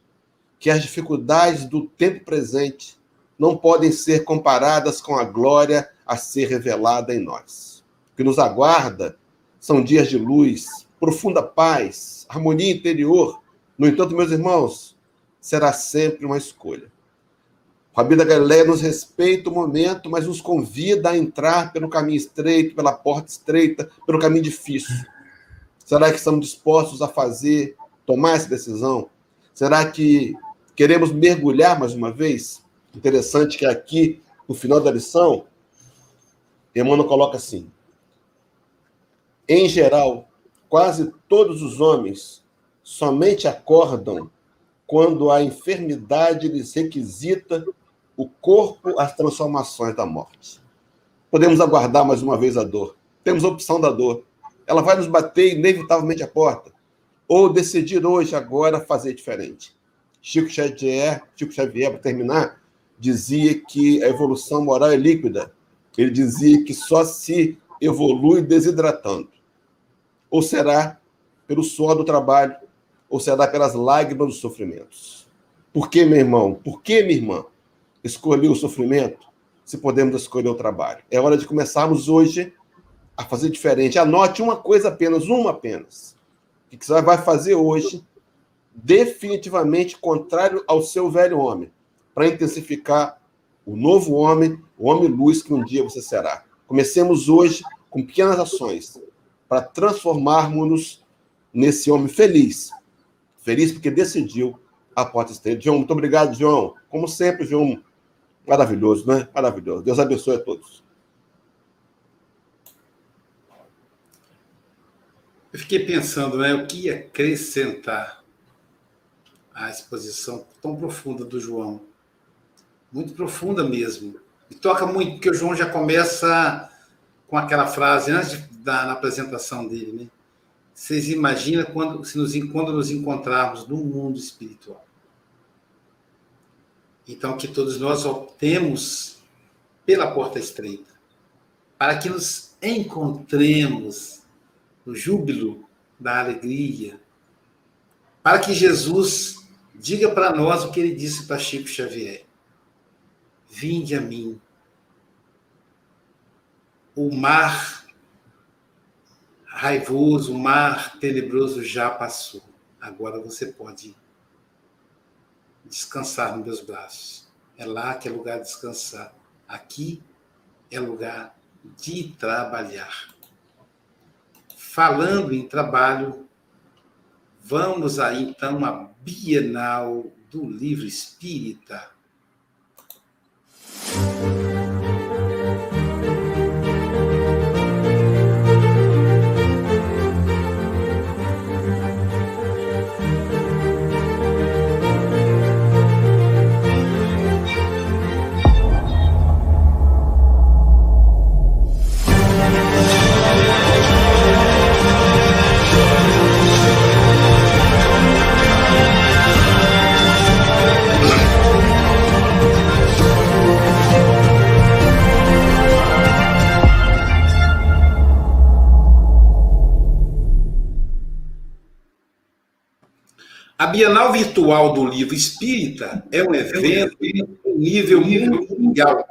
que as dificuldades do tempo presente não podem ser comparadas com a glória a ser revelada em nós. O que nos aguarda são dias de luz, profunda paz, harmonia interior. No entanto, meus irmãos, será sempre uma escolha. O Rabi da Galileia nos respeita o momento, mas nos convida a entrar pelo caminho estreito, pela porta estreita, pelo caminho difícil. Será que estamos dispostos a fazer, tomar essa decisão? Será que Queremos mergulhar mais uma vez? Interessante que aqui, no final da lição, Emmanuel coloca assim: em geral, quase todos os homens somente acordam quando a enfermidade lhes requisita o corpo às transformações da morte. podemos aguardar mais uma vez a dor. Temos a opção da dor. Ela vai nos bater inevitavelmente a porta. Ou decidir hoje, agora, fazer diferente. Chico Xavier, Chico Xavier, para terminar, dizia que a evolução moral é líquida. Ele dizia que só se evolui desidratando. Ou será pelo suor do trabalho, ou será pelas lágrimas dos sofrimentos. Por que, meu irmão? Por que, minha irmã? Escolher o sofrimento se podemos escolher o trabalho. É hora de começarmos hoje a fazer diferente. Anote uma coisa apenas, uma apenas. O que você vai fazer hoje, definitivamente contrário ao seu velho homem, para intensificar o novo homem, o homem luz que um dia você será. Comecemos hoje com pequenas ações para transformarmos-nos nesse homem feliz. Feliz porque decidiu a porta estreita. João, muito obrigado, João. Como sempre, João, maravilhoso, né? Maravilhoso. Deus abençoe a todos. Eu fiquei pensando, né, o que acrescentar à exposição tão profunda do João. Muito profunda mesmo. E toca muito, porque o João já começa com aquela frase antes da na apresentação dele, né? Vocês imaginam quando, se nos, quando nos encontrarmos no mundo espiritual? Então, que todos nós optemos pela porta estreita, para que nos encontremos no júbilo da alegria, para que Jesus diga para nós o que ele disse para Chico Xavier: Vinde a mim. O mar raivoso, o mar tenebroso já passou. Agora você pode descansar nos meus braços. É lá que é lugar de descansar. Aqui é lugar de trabalhar. Falando em trabalho, vamos aí então à Bienal do Livro Espírita. A Bienal Virtual do Livro Espírita é um evento em nível mundial.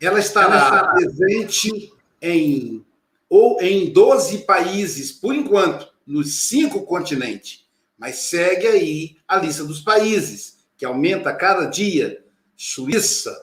Ela estará presente em ou em 12 países, por enquanto, nos cinco continentes. Mas segue aí a lista dos países, que aumenta a cada dia. Suíça,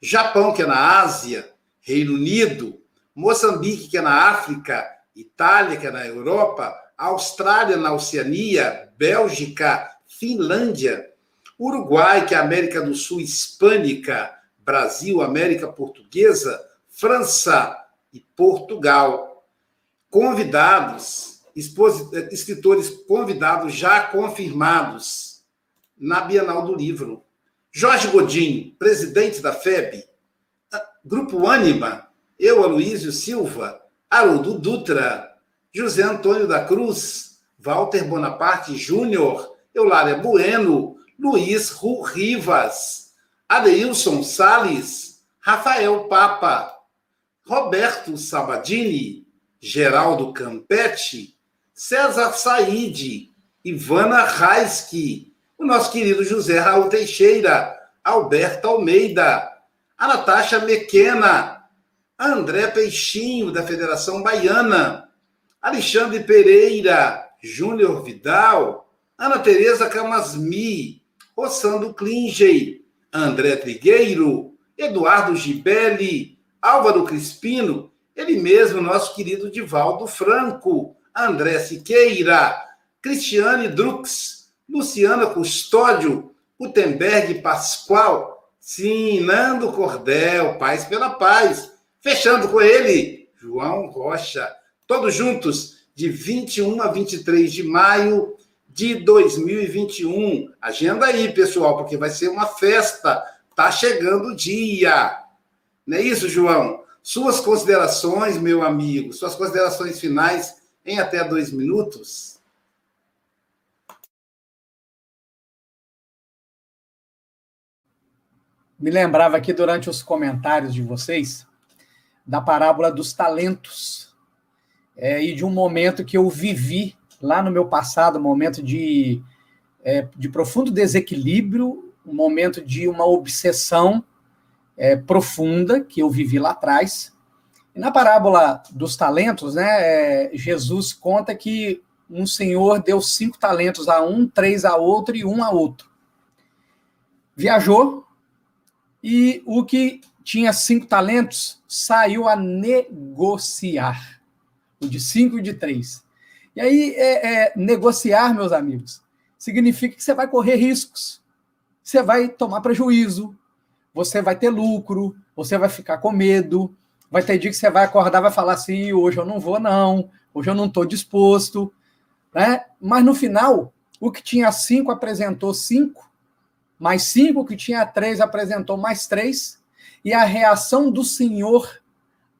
Japão, que é na Ásia, Reino Unido, Moçambique, que é na África, Itália, que é na Europa, Austrália na Oceania, Bélgica, Finlândia, Uruguai, que é a América do Sul hispânica, Brasil, América Portuguesa, França e Portugal. Convidados, escritores convidados já confirmados na Bienal do Livro. Jorge Godinho, presidente da FEB, Grupo Ânima, eu, Aloysio Silva, Haroldo Dutra, José Antônio da Cruz, Walter Bonaparte Júnior, Eulália Bueno, Luiz Ru Rivas, Adeilson Sales, Rafael Papa, Roberto Sabadini, Geraldo Campetti, César Saide, Ivana Raiski, o nosso querido José Raul Teixeira, Alberto Almeida, a Natasha Mequena, André Peixinho, da Federação Baiana, Alexandre Pereira, Júnior Vidal, Ana Tereza Camasmi, Rossando Klingey, André Trigueiro, Eduardo Gibelli, Álvaro Crispino, ele mesmo, nosso querido Divaldo Franco, André Siqueira, Cristiane Drux, Luciana Custódio, Gutenberg Pascoal, sim, Nando Cordel, Paz pela Paz, fechando com ele, João Rocha, todos juntos, de 21 a 23 de maio de 2021. Agenda aí, pessoal, porque vai ser uma festa. Tá chegando o dia. Não é isso, João? Suas considerações, meu amigo, suas considerações finais em até dois minutos. Me lembrava aqui durante os comentários de vocês da parábola dos talentos é, e de um momento que eu vivi lá no meu passado, um momento de, é, de profundo desequilíbrio, um momento de uma obsessão é, profunda que eu vivi lá atrás. E na parábola dos talentos, né, é, Jesus conta que um senhor deu cinco talentos a um, três a outro e um a outro. Viajou e o que tinha cinco talentos saiu a negociar. O de cinco e de três. E aí, é, é, negociar, meus amigos, significa que você vai correr riscos. Você vai tomar prejuízo, você vai ter lucro, você vai ficar com medo, vai ter dia que você vai acordar vai falar assim, hoje eu não vou não, hoje eu não estou disposto, né? Mas no final, o que tinha cinco apresentou cinco, mais cinco, o que tinha três apresentou mais três, e a reação do Senhor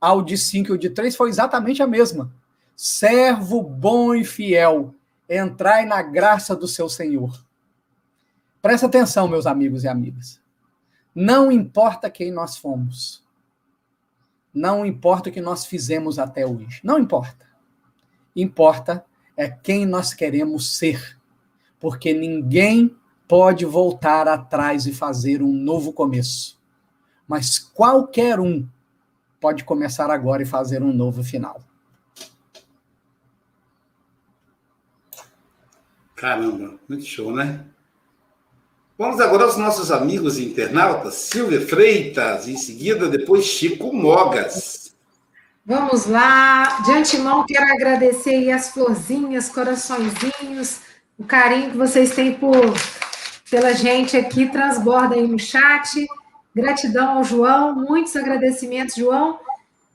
ao de cinco e o de três foi exatamente a mesma. Servo bom e fiel, entrai na graça do seu Senhor. Presta atenção, meus amigos e amigas. Não importa quem nós fomos. Não importa o que nós fizemos até hoje. Não importa. Importa é quem nós queremos ser. Porque ninguém pode voltar atrás e fazer um novo começo. Mas qualquer um pode começar agora e fazer um novo final. Caramba, muito show, né? Vamos agora aos nossos amigos internautas, Silvia Freitas, em seguida, depois Chico Mogas. Vamos lá. De antemão, quero agradecer as florzinhas, coraçõezinhos, o carinho que vocês têm por, pela gente aqui, transborda aí no chat. Gratidão ao João, muitos agradecimentos, João.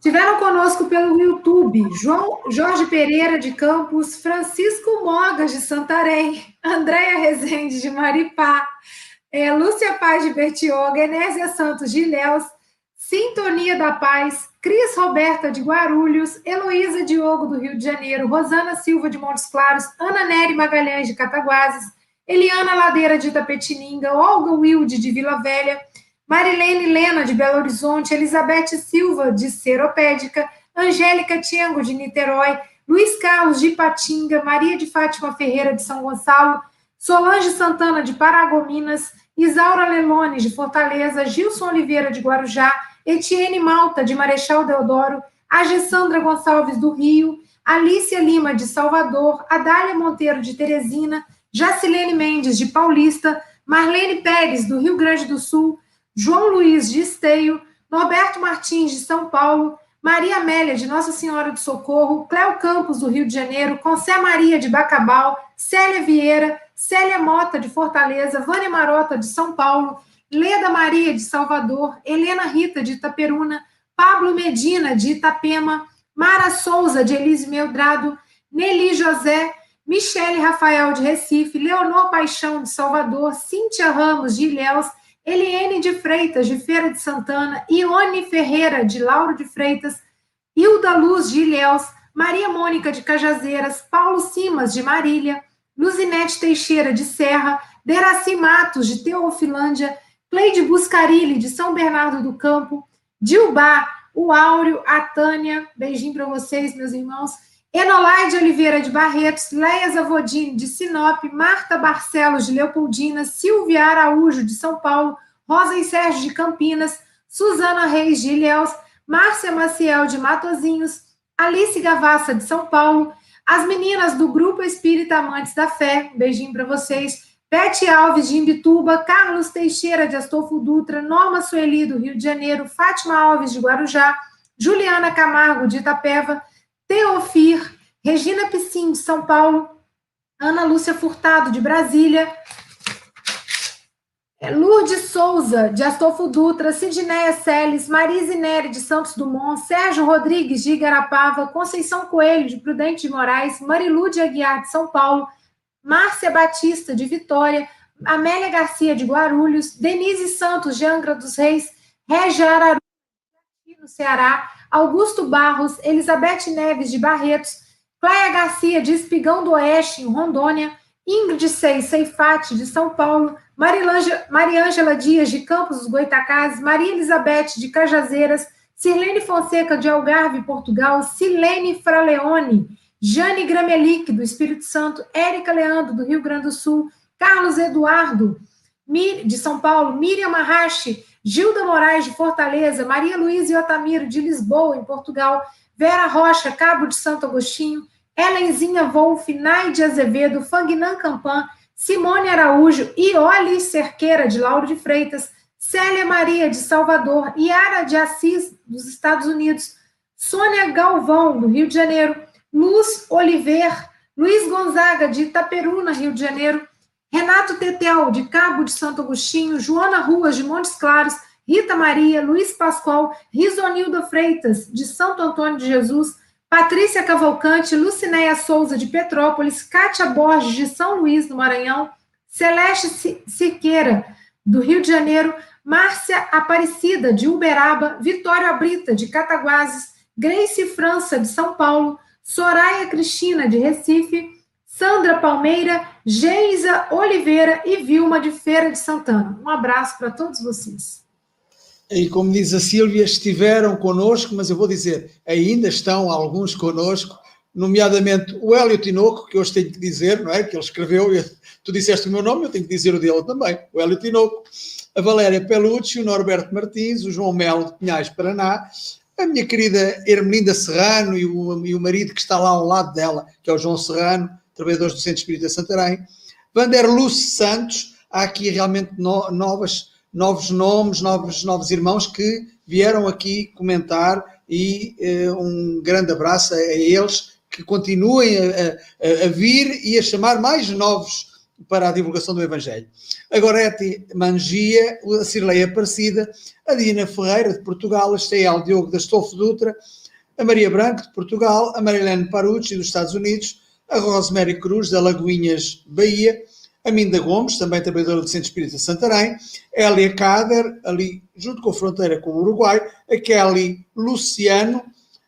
Tiveram conosco pelo YouTube João Jorge Pereira de Campos, Francisco Mogas de Santarém, Andréia Rezende de Maripá, é, Lúcia Paz de Bertioga, Enésia Santos de Ilhéus, Sintonia da Paz, Cris Roberta de Guarulhos, Heloísa Diogo do Rio de Janeiro, Rosana Silva de Montes Claros, Ana Nery Magalhães de Cataguases, Eliana Ladeira de Itapetininga, Olga Wilde de Vila Velha, Marilene Lena, de Belo Horizonte, Elizabeth Silva, de Seropédica, Angélica Tiango, de Niterói, Luiz Carlos, de Ipatinga, Maria de Fátima Ferreira, de São Gonçalo, Solange Santana, de Paragominas, Isaura Lelone, de Fortaleza, Gilson Oliveira, de Guarujá, Etienne Malta, de Marechal Deodoro, Agessandra Gonçalves, do Rio, Alícia Lima, de Salvador, Adália Monteiro, de Teresina, Jacilene Mendes, de Paulista, Marlene Pérez, do Rio Grande do Sul, João Luiz de Esteio, Norberto Martins de São Paulo, Maria Amélia de Nossa Senhora do Socorro, Cléo Campos do Rio de Janeiro, Concé Maria de Bacabal, Célia Vieira, Célia Mota de Fortaleza, Vânia Marota de São Paulo, Leda Maria de Salvador, Helena Rita de Itaperuna, Pablo Medina de Itapema, Mara Souza de Elise Meldrado, Nelly José, Michele Rafael de Recife, Leonor Paixão de Salvador, Cíntia Ramos de Ilhéus, Eliene de Freitas, de Feira de Santana, Ione Ferreira, de Lauro de Freitas, Hilda Luz, de Ilhéus, Maria Mônica, de Cajazeiras, Paulo Simas, de Marília, Luzinete Teixeira, de Serra, Deraci Matos, de Teofilândia, Cleide Buscarilli, de São Bernardo do Campo, Dilbá, o Áureo, a Tânia, beijinho para vocês, meus irmãos, Enolaide Oliveira de Barretos, Leia Zavodini de Sinop, Marta Barcelos de Leopoldina, Silvia Araújo de São Paulo, Rosa e Sérgio de Campinas, Suzana Reis de Ilhéus, Márcia Maciel de Matozinhos, Alice Gavassa de São Paulo, as meninas do Grupo Espírita Amantes da Fé, beijinho para vocês, Bete Alves de Imbituba, Carlos Teixeira de Astolfo Dutra, Norma Sueli do Rio de Janeiro, Fátima Alves de Guarujá, Juliana Camargo de Itapeva, Teofir, Regina Piscin, de São Paulo, Ana Lúcia Furtado, de Brasília, é, Lourdes Souza, de Astolfo Dutra, Sidneia Celes, Marise Neri, de Santos Dumont, Sérgio Rodrigues, de Igarapava, Conceição Coelho, de Prudente de Moraes, Marilu de Aguiar, de São Paulo, Márcia Batista, de Vitória, Amélia Garcia, de Guarulhos, Denise Santos, de Angra dos Reis, Regia Araru, no Ceará, Augusto Barros, Elizabeth Neves de Barretos, Cléia Garcia de Espigão do Oeste, em Rondônia, Ingrid Seis Seifati de São Paulo, Mariângela Dias de Campos dos Goitacazes, Maria Elizabeth de Cajazeiras, Sirlene Fonseca de Algarve, Portugal, Silene Fraleone, Jane Gramelic, do Espírito Santo, Érica Leandro, do Rio Grande do Sul, Carlos Eduardo, de São Paulo, Miriam Marrache, Gilda Moraes, de Fortaleza, Maria Luísa e Otamiro, de Lisboa, em Portugal, Vera Rocha, Cabo de Santo Agostinho, Helenzinha Wolf, Naide Azevedo, Fagnan Campan, Simone Araújo, Ioli Cerqueira, de Lauro de Freitas, Célia Maria, de Salvador, Yara de Assis, dos Estados Unidos, Sônia Galvão, do Rio de Janeiro, Luz Oliver, Luiz Gonzaga, de Itaperuna, Rio de Janeiro, Renato Tetel, de Cabo de Santo Agostinho, Joana Ruas, de Montes Claros, Rita Maria, Luiz Pascoal, Risonilda Freitas, de Santo Antônio de Jesus, Patrícia Cavalcante, Lucinéia Souza, de Petrópolis, Kátia Borges, de São Luís, do Maranhão, Celeste Siqueira, do Rio de Janeiro, Márcia Aparecida, de Uberaba, Vitória Brita, de Cataguases, Grace França, de São Paulo, Soraya Cristina, de Recife, Sandra Palmeira, Geisa Oliveira e Vilma, de Feira de Santana. Um abraço para todos vocês. E como diz a Sílvia, estiveram conosco, mas eu vou dizer, ainda estão alguns conosco, nomeadamente o Hélio Tinoco, que hoje tenho que dizer, não é? Que ele escreveu, tu disseste o meu nome, eu tenho que dizer o dele também, o Hélio Tinoco, a Valéria Pelucci, o Norberto Martins, o João Melo de Pinhais, Paraná, a minha querida Hermelinda Serrano e o, e o marido que está lá ao lado dela, que é o João Serrano, trabalhadores do Centro Espírita Santarém, Vanderluce Santos, há aqui realmente no, novas novos nomes, novos, novos irmãos que vieram aqui comentar e uh, um grande abraço a, a, eles que continuem a, a, a, vir e a chamar mais novos para a divulgação do Evangelho. A Gorete Mangia, a Cirleia Aparecida, a Dina Ferreira de Portugal, a Esteal Diogo da Estolfo Dutra, a Maria Branco de Portugal, a Marilene Parucci dos Estados Unidos, a Rosemary Cruz da Lagoinhas, Bahia, a Minda Gomes, também trabalhadora do Centro Espírita Santarém, Elia Cader, ali junto com a fronteira com o Uruguai, a Kelly Luciano,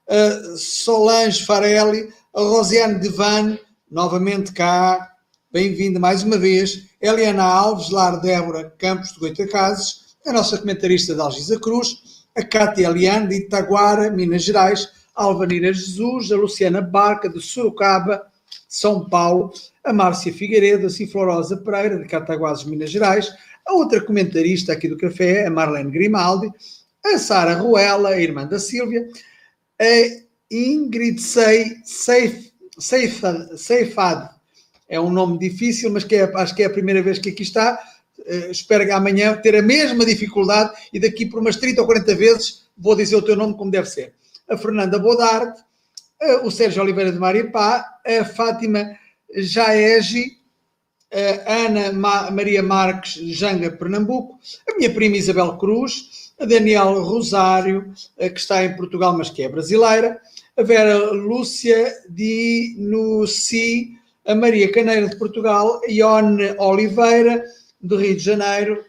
a Solange Farelli, a Rosiane Devan, novamente cá, bem-vinda mais uma vez, Eliana Alves, Lar Débora Campos de Goitacazes, a nossa comentarista de Algisa Cruz, a Cátia Eliane de Itaguara, Minas Gerais, a Alvanira Jesus, a Luciana Barca de Sorocaba, São Paulo, a Márcia Figueiredo, a Ciflorosa Pereira, de Cataguases, Minas Gerais, a outra comentarista aqui do café, a Marlene Grimaldi, a Sara Ruela, a irmã da Sílvia, a Ingrid Seif, Seifad, é um nome difícil, mas que é, acho que é a primeira vez que aqui está. Uh, espero que amanhã ter a mesma dificuldade e daqui por umas 30 ou 40 vezes vou dizer o teu nome como deve ser. A Fernanda Bodarte, o Sérgio Oliveira de Maripá, a Fátima Jaegi, a Ana Maria Marques Janga, Pernambuco, a minha prima Isabel Cruz, a Daniel Rosário, que está em Portugal, mas que é brasileira, a Vera Lúcia Di Nussi, a Maria Caneira de Portugal, a Ione Oliveira, do Rio de Janeiro,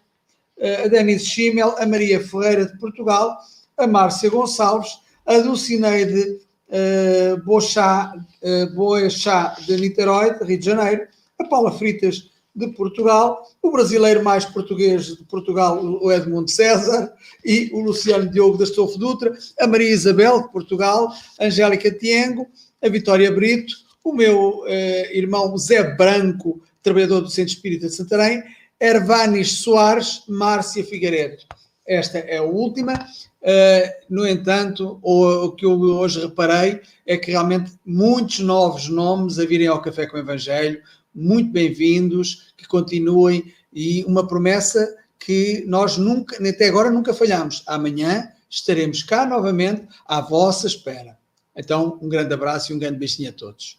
a Denise Schimmel, a Maria Ferreira de Portugal, a Márcia Gonçalves, a Dulcineide uh, Bochá, uh, Boechá de Niterói, de Rio de Janeiro, a Paula Fritas de Portugal, o brasileiro mais português de Portugal, o Edmundo César, e o Luciano Diogo da Estofo Dutra, a Maria Isabel de Portugal, a Angélica Tiengo, a Vitória Brito, o meu uh, irmão Zé Branco, trabalhador do Centro Espírita de Santarém, Ervanis Soares, Márcia Figueiredo. Esta é a última. Uh, no entanto, o, que eu hoje reparei é que realmente muitos novos nomes a virem ao Café com o Evangelho, muito bem-vindos, que continuem e uma promessa que nós nunca, até agora nunca falhamos. Amanhã estaremos cá novamente à vossa espera. Então, um grande abraço e um grande beijinho a todos.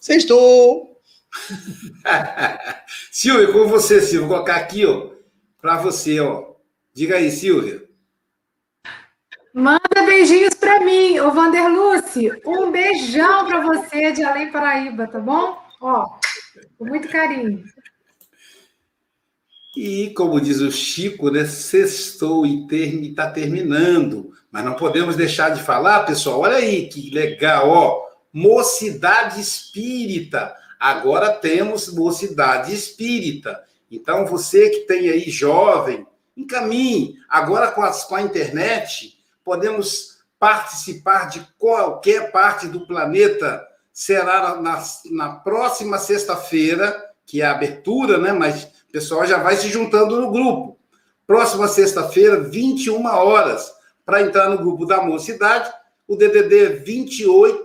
Sextou! Silvia, com você, Silvia, vou colocar aqui, ó, para você, ó. Diga aí, Silvia. Manda beijinhos para mim, o Vanderluce. Um beijão para você de Além Paraíba, tá bom? Ó, com muito carinho. E, como diz o Chico, né, sextou e está terminando. Mas não podemos deixar de falar, pessoal, olha aí que legal, ó. Mocidade Espírita. Agora temos Mocidade Espírita. Então, você que tem aí jovem, encaminhe. Agora, com, as, com a internet, podemos participar de qualquer parte do planeta. Será na, na próxima sexta-feira, que é a abertura, né? Mas o pessoal já vai se juntando no grupo. Próxima sexta-feira, 21 horas, para entrar no grupo da mocidade, o DDD 28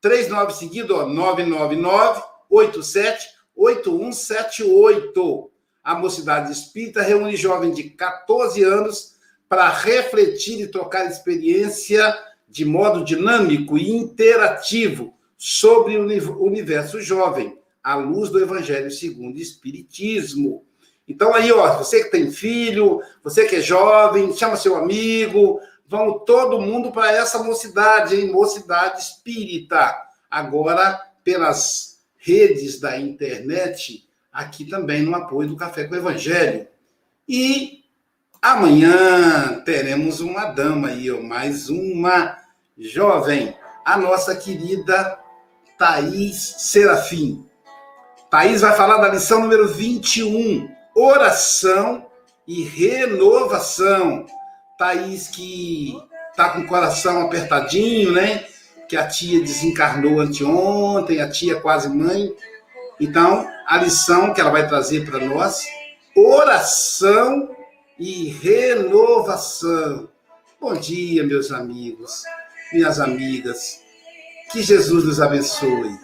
39 seguido, ó, 999 87 8178. A Mocidade Espírita reúne jovens de 14 anos para refletir e trocar experiência de modo dinâmico e interativo sobre o universo jovem, à luz do Evangelho segundo o Espiritismo. Então, aí, ó, você que tem filho, você que é jovem, chama seu amigo, vamos todo mundo para essa mocidade, hein? Mocidade espírita. Agora, pelas redes da internet, aqui também no apoio do Café com o Evangelho. E amanhã teremos uma dama aí, ó, mais uma jovem, a nossa querida Thaís Serafim. Thaís vai falar da lição número 21, oração e renovação. Thaís que tá com o coração apertadinho, né? Que a tia desencarnou anteontem, a tia quase mãe. Então, a lição que ela vai trazer para nós, oração e renovação. Bom dia, meus amigos, minhas amigas. Que Jesus nos abençoe.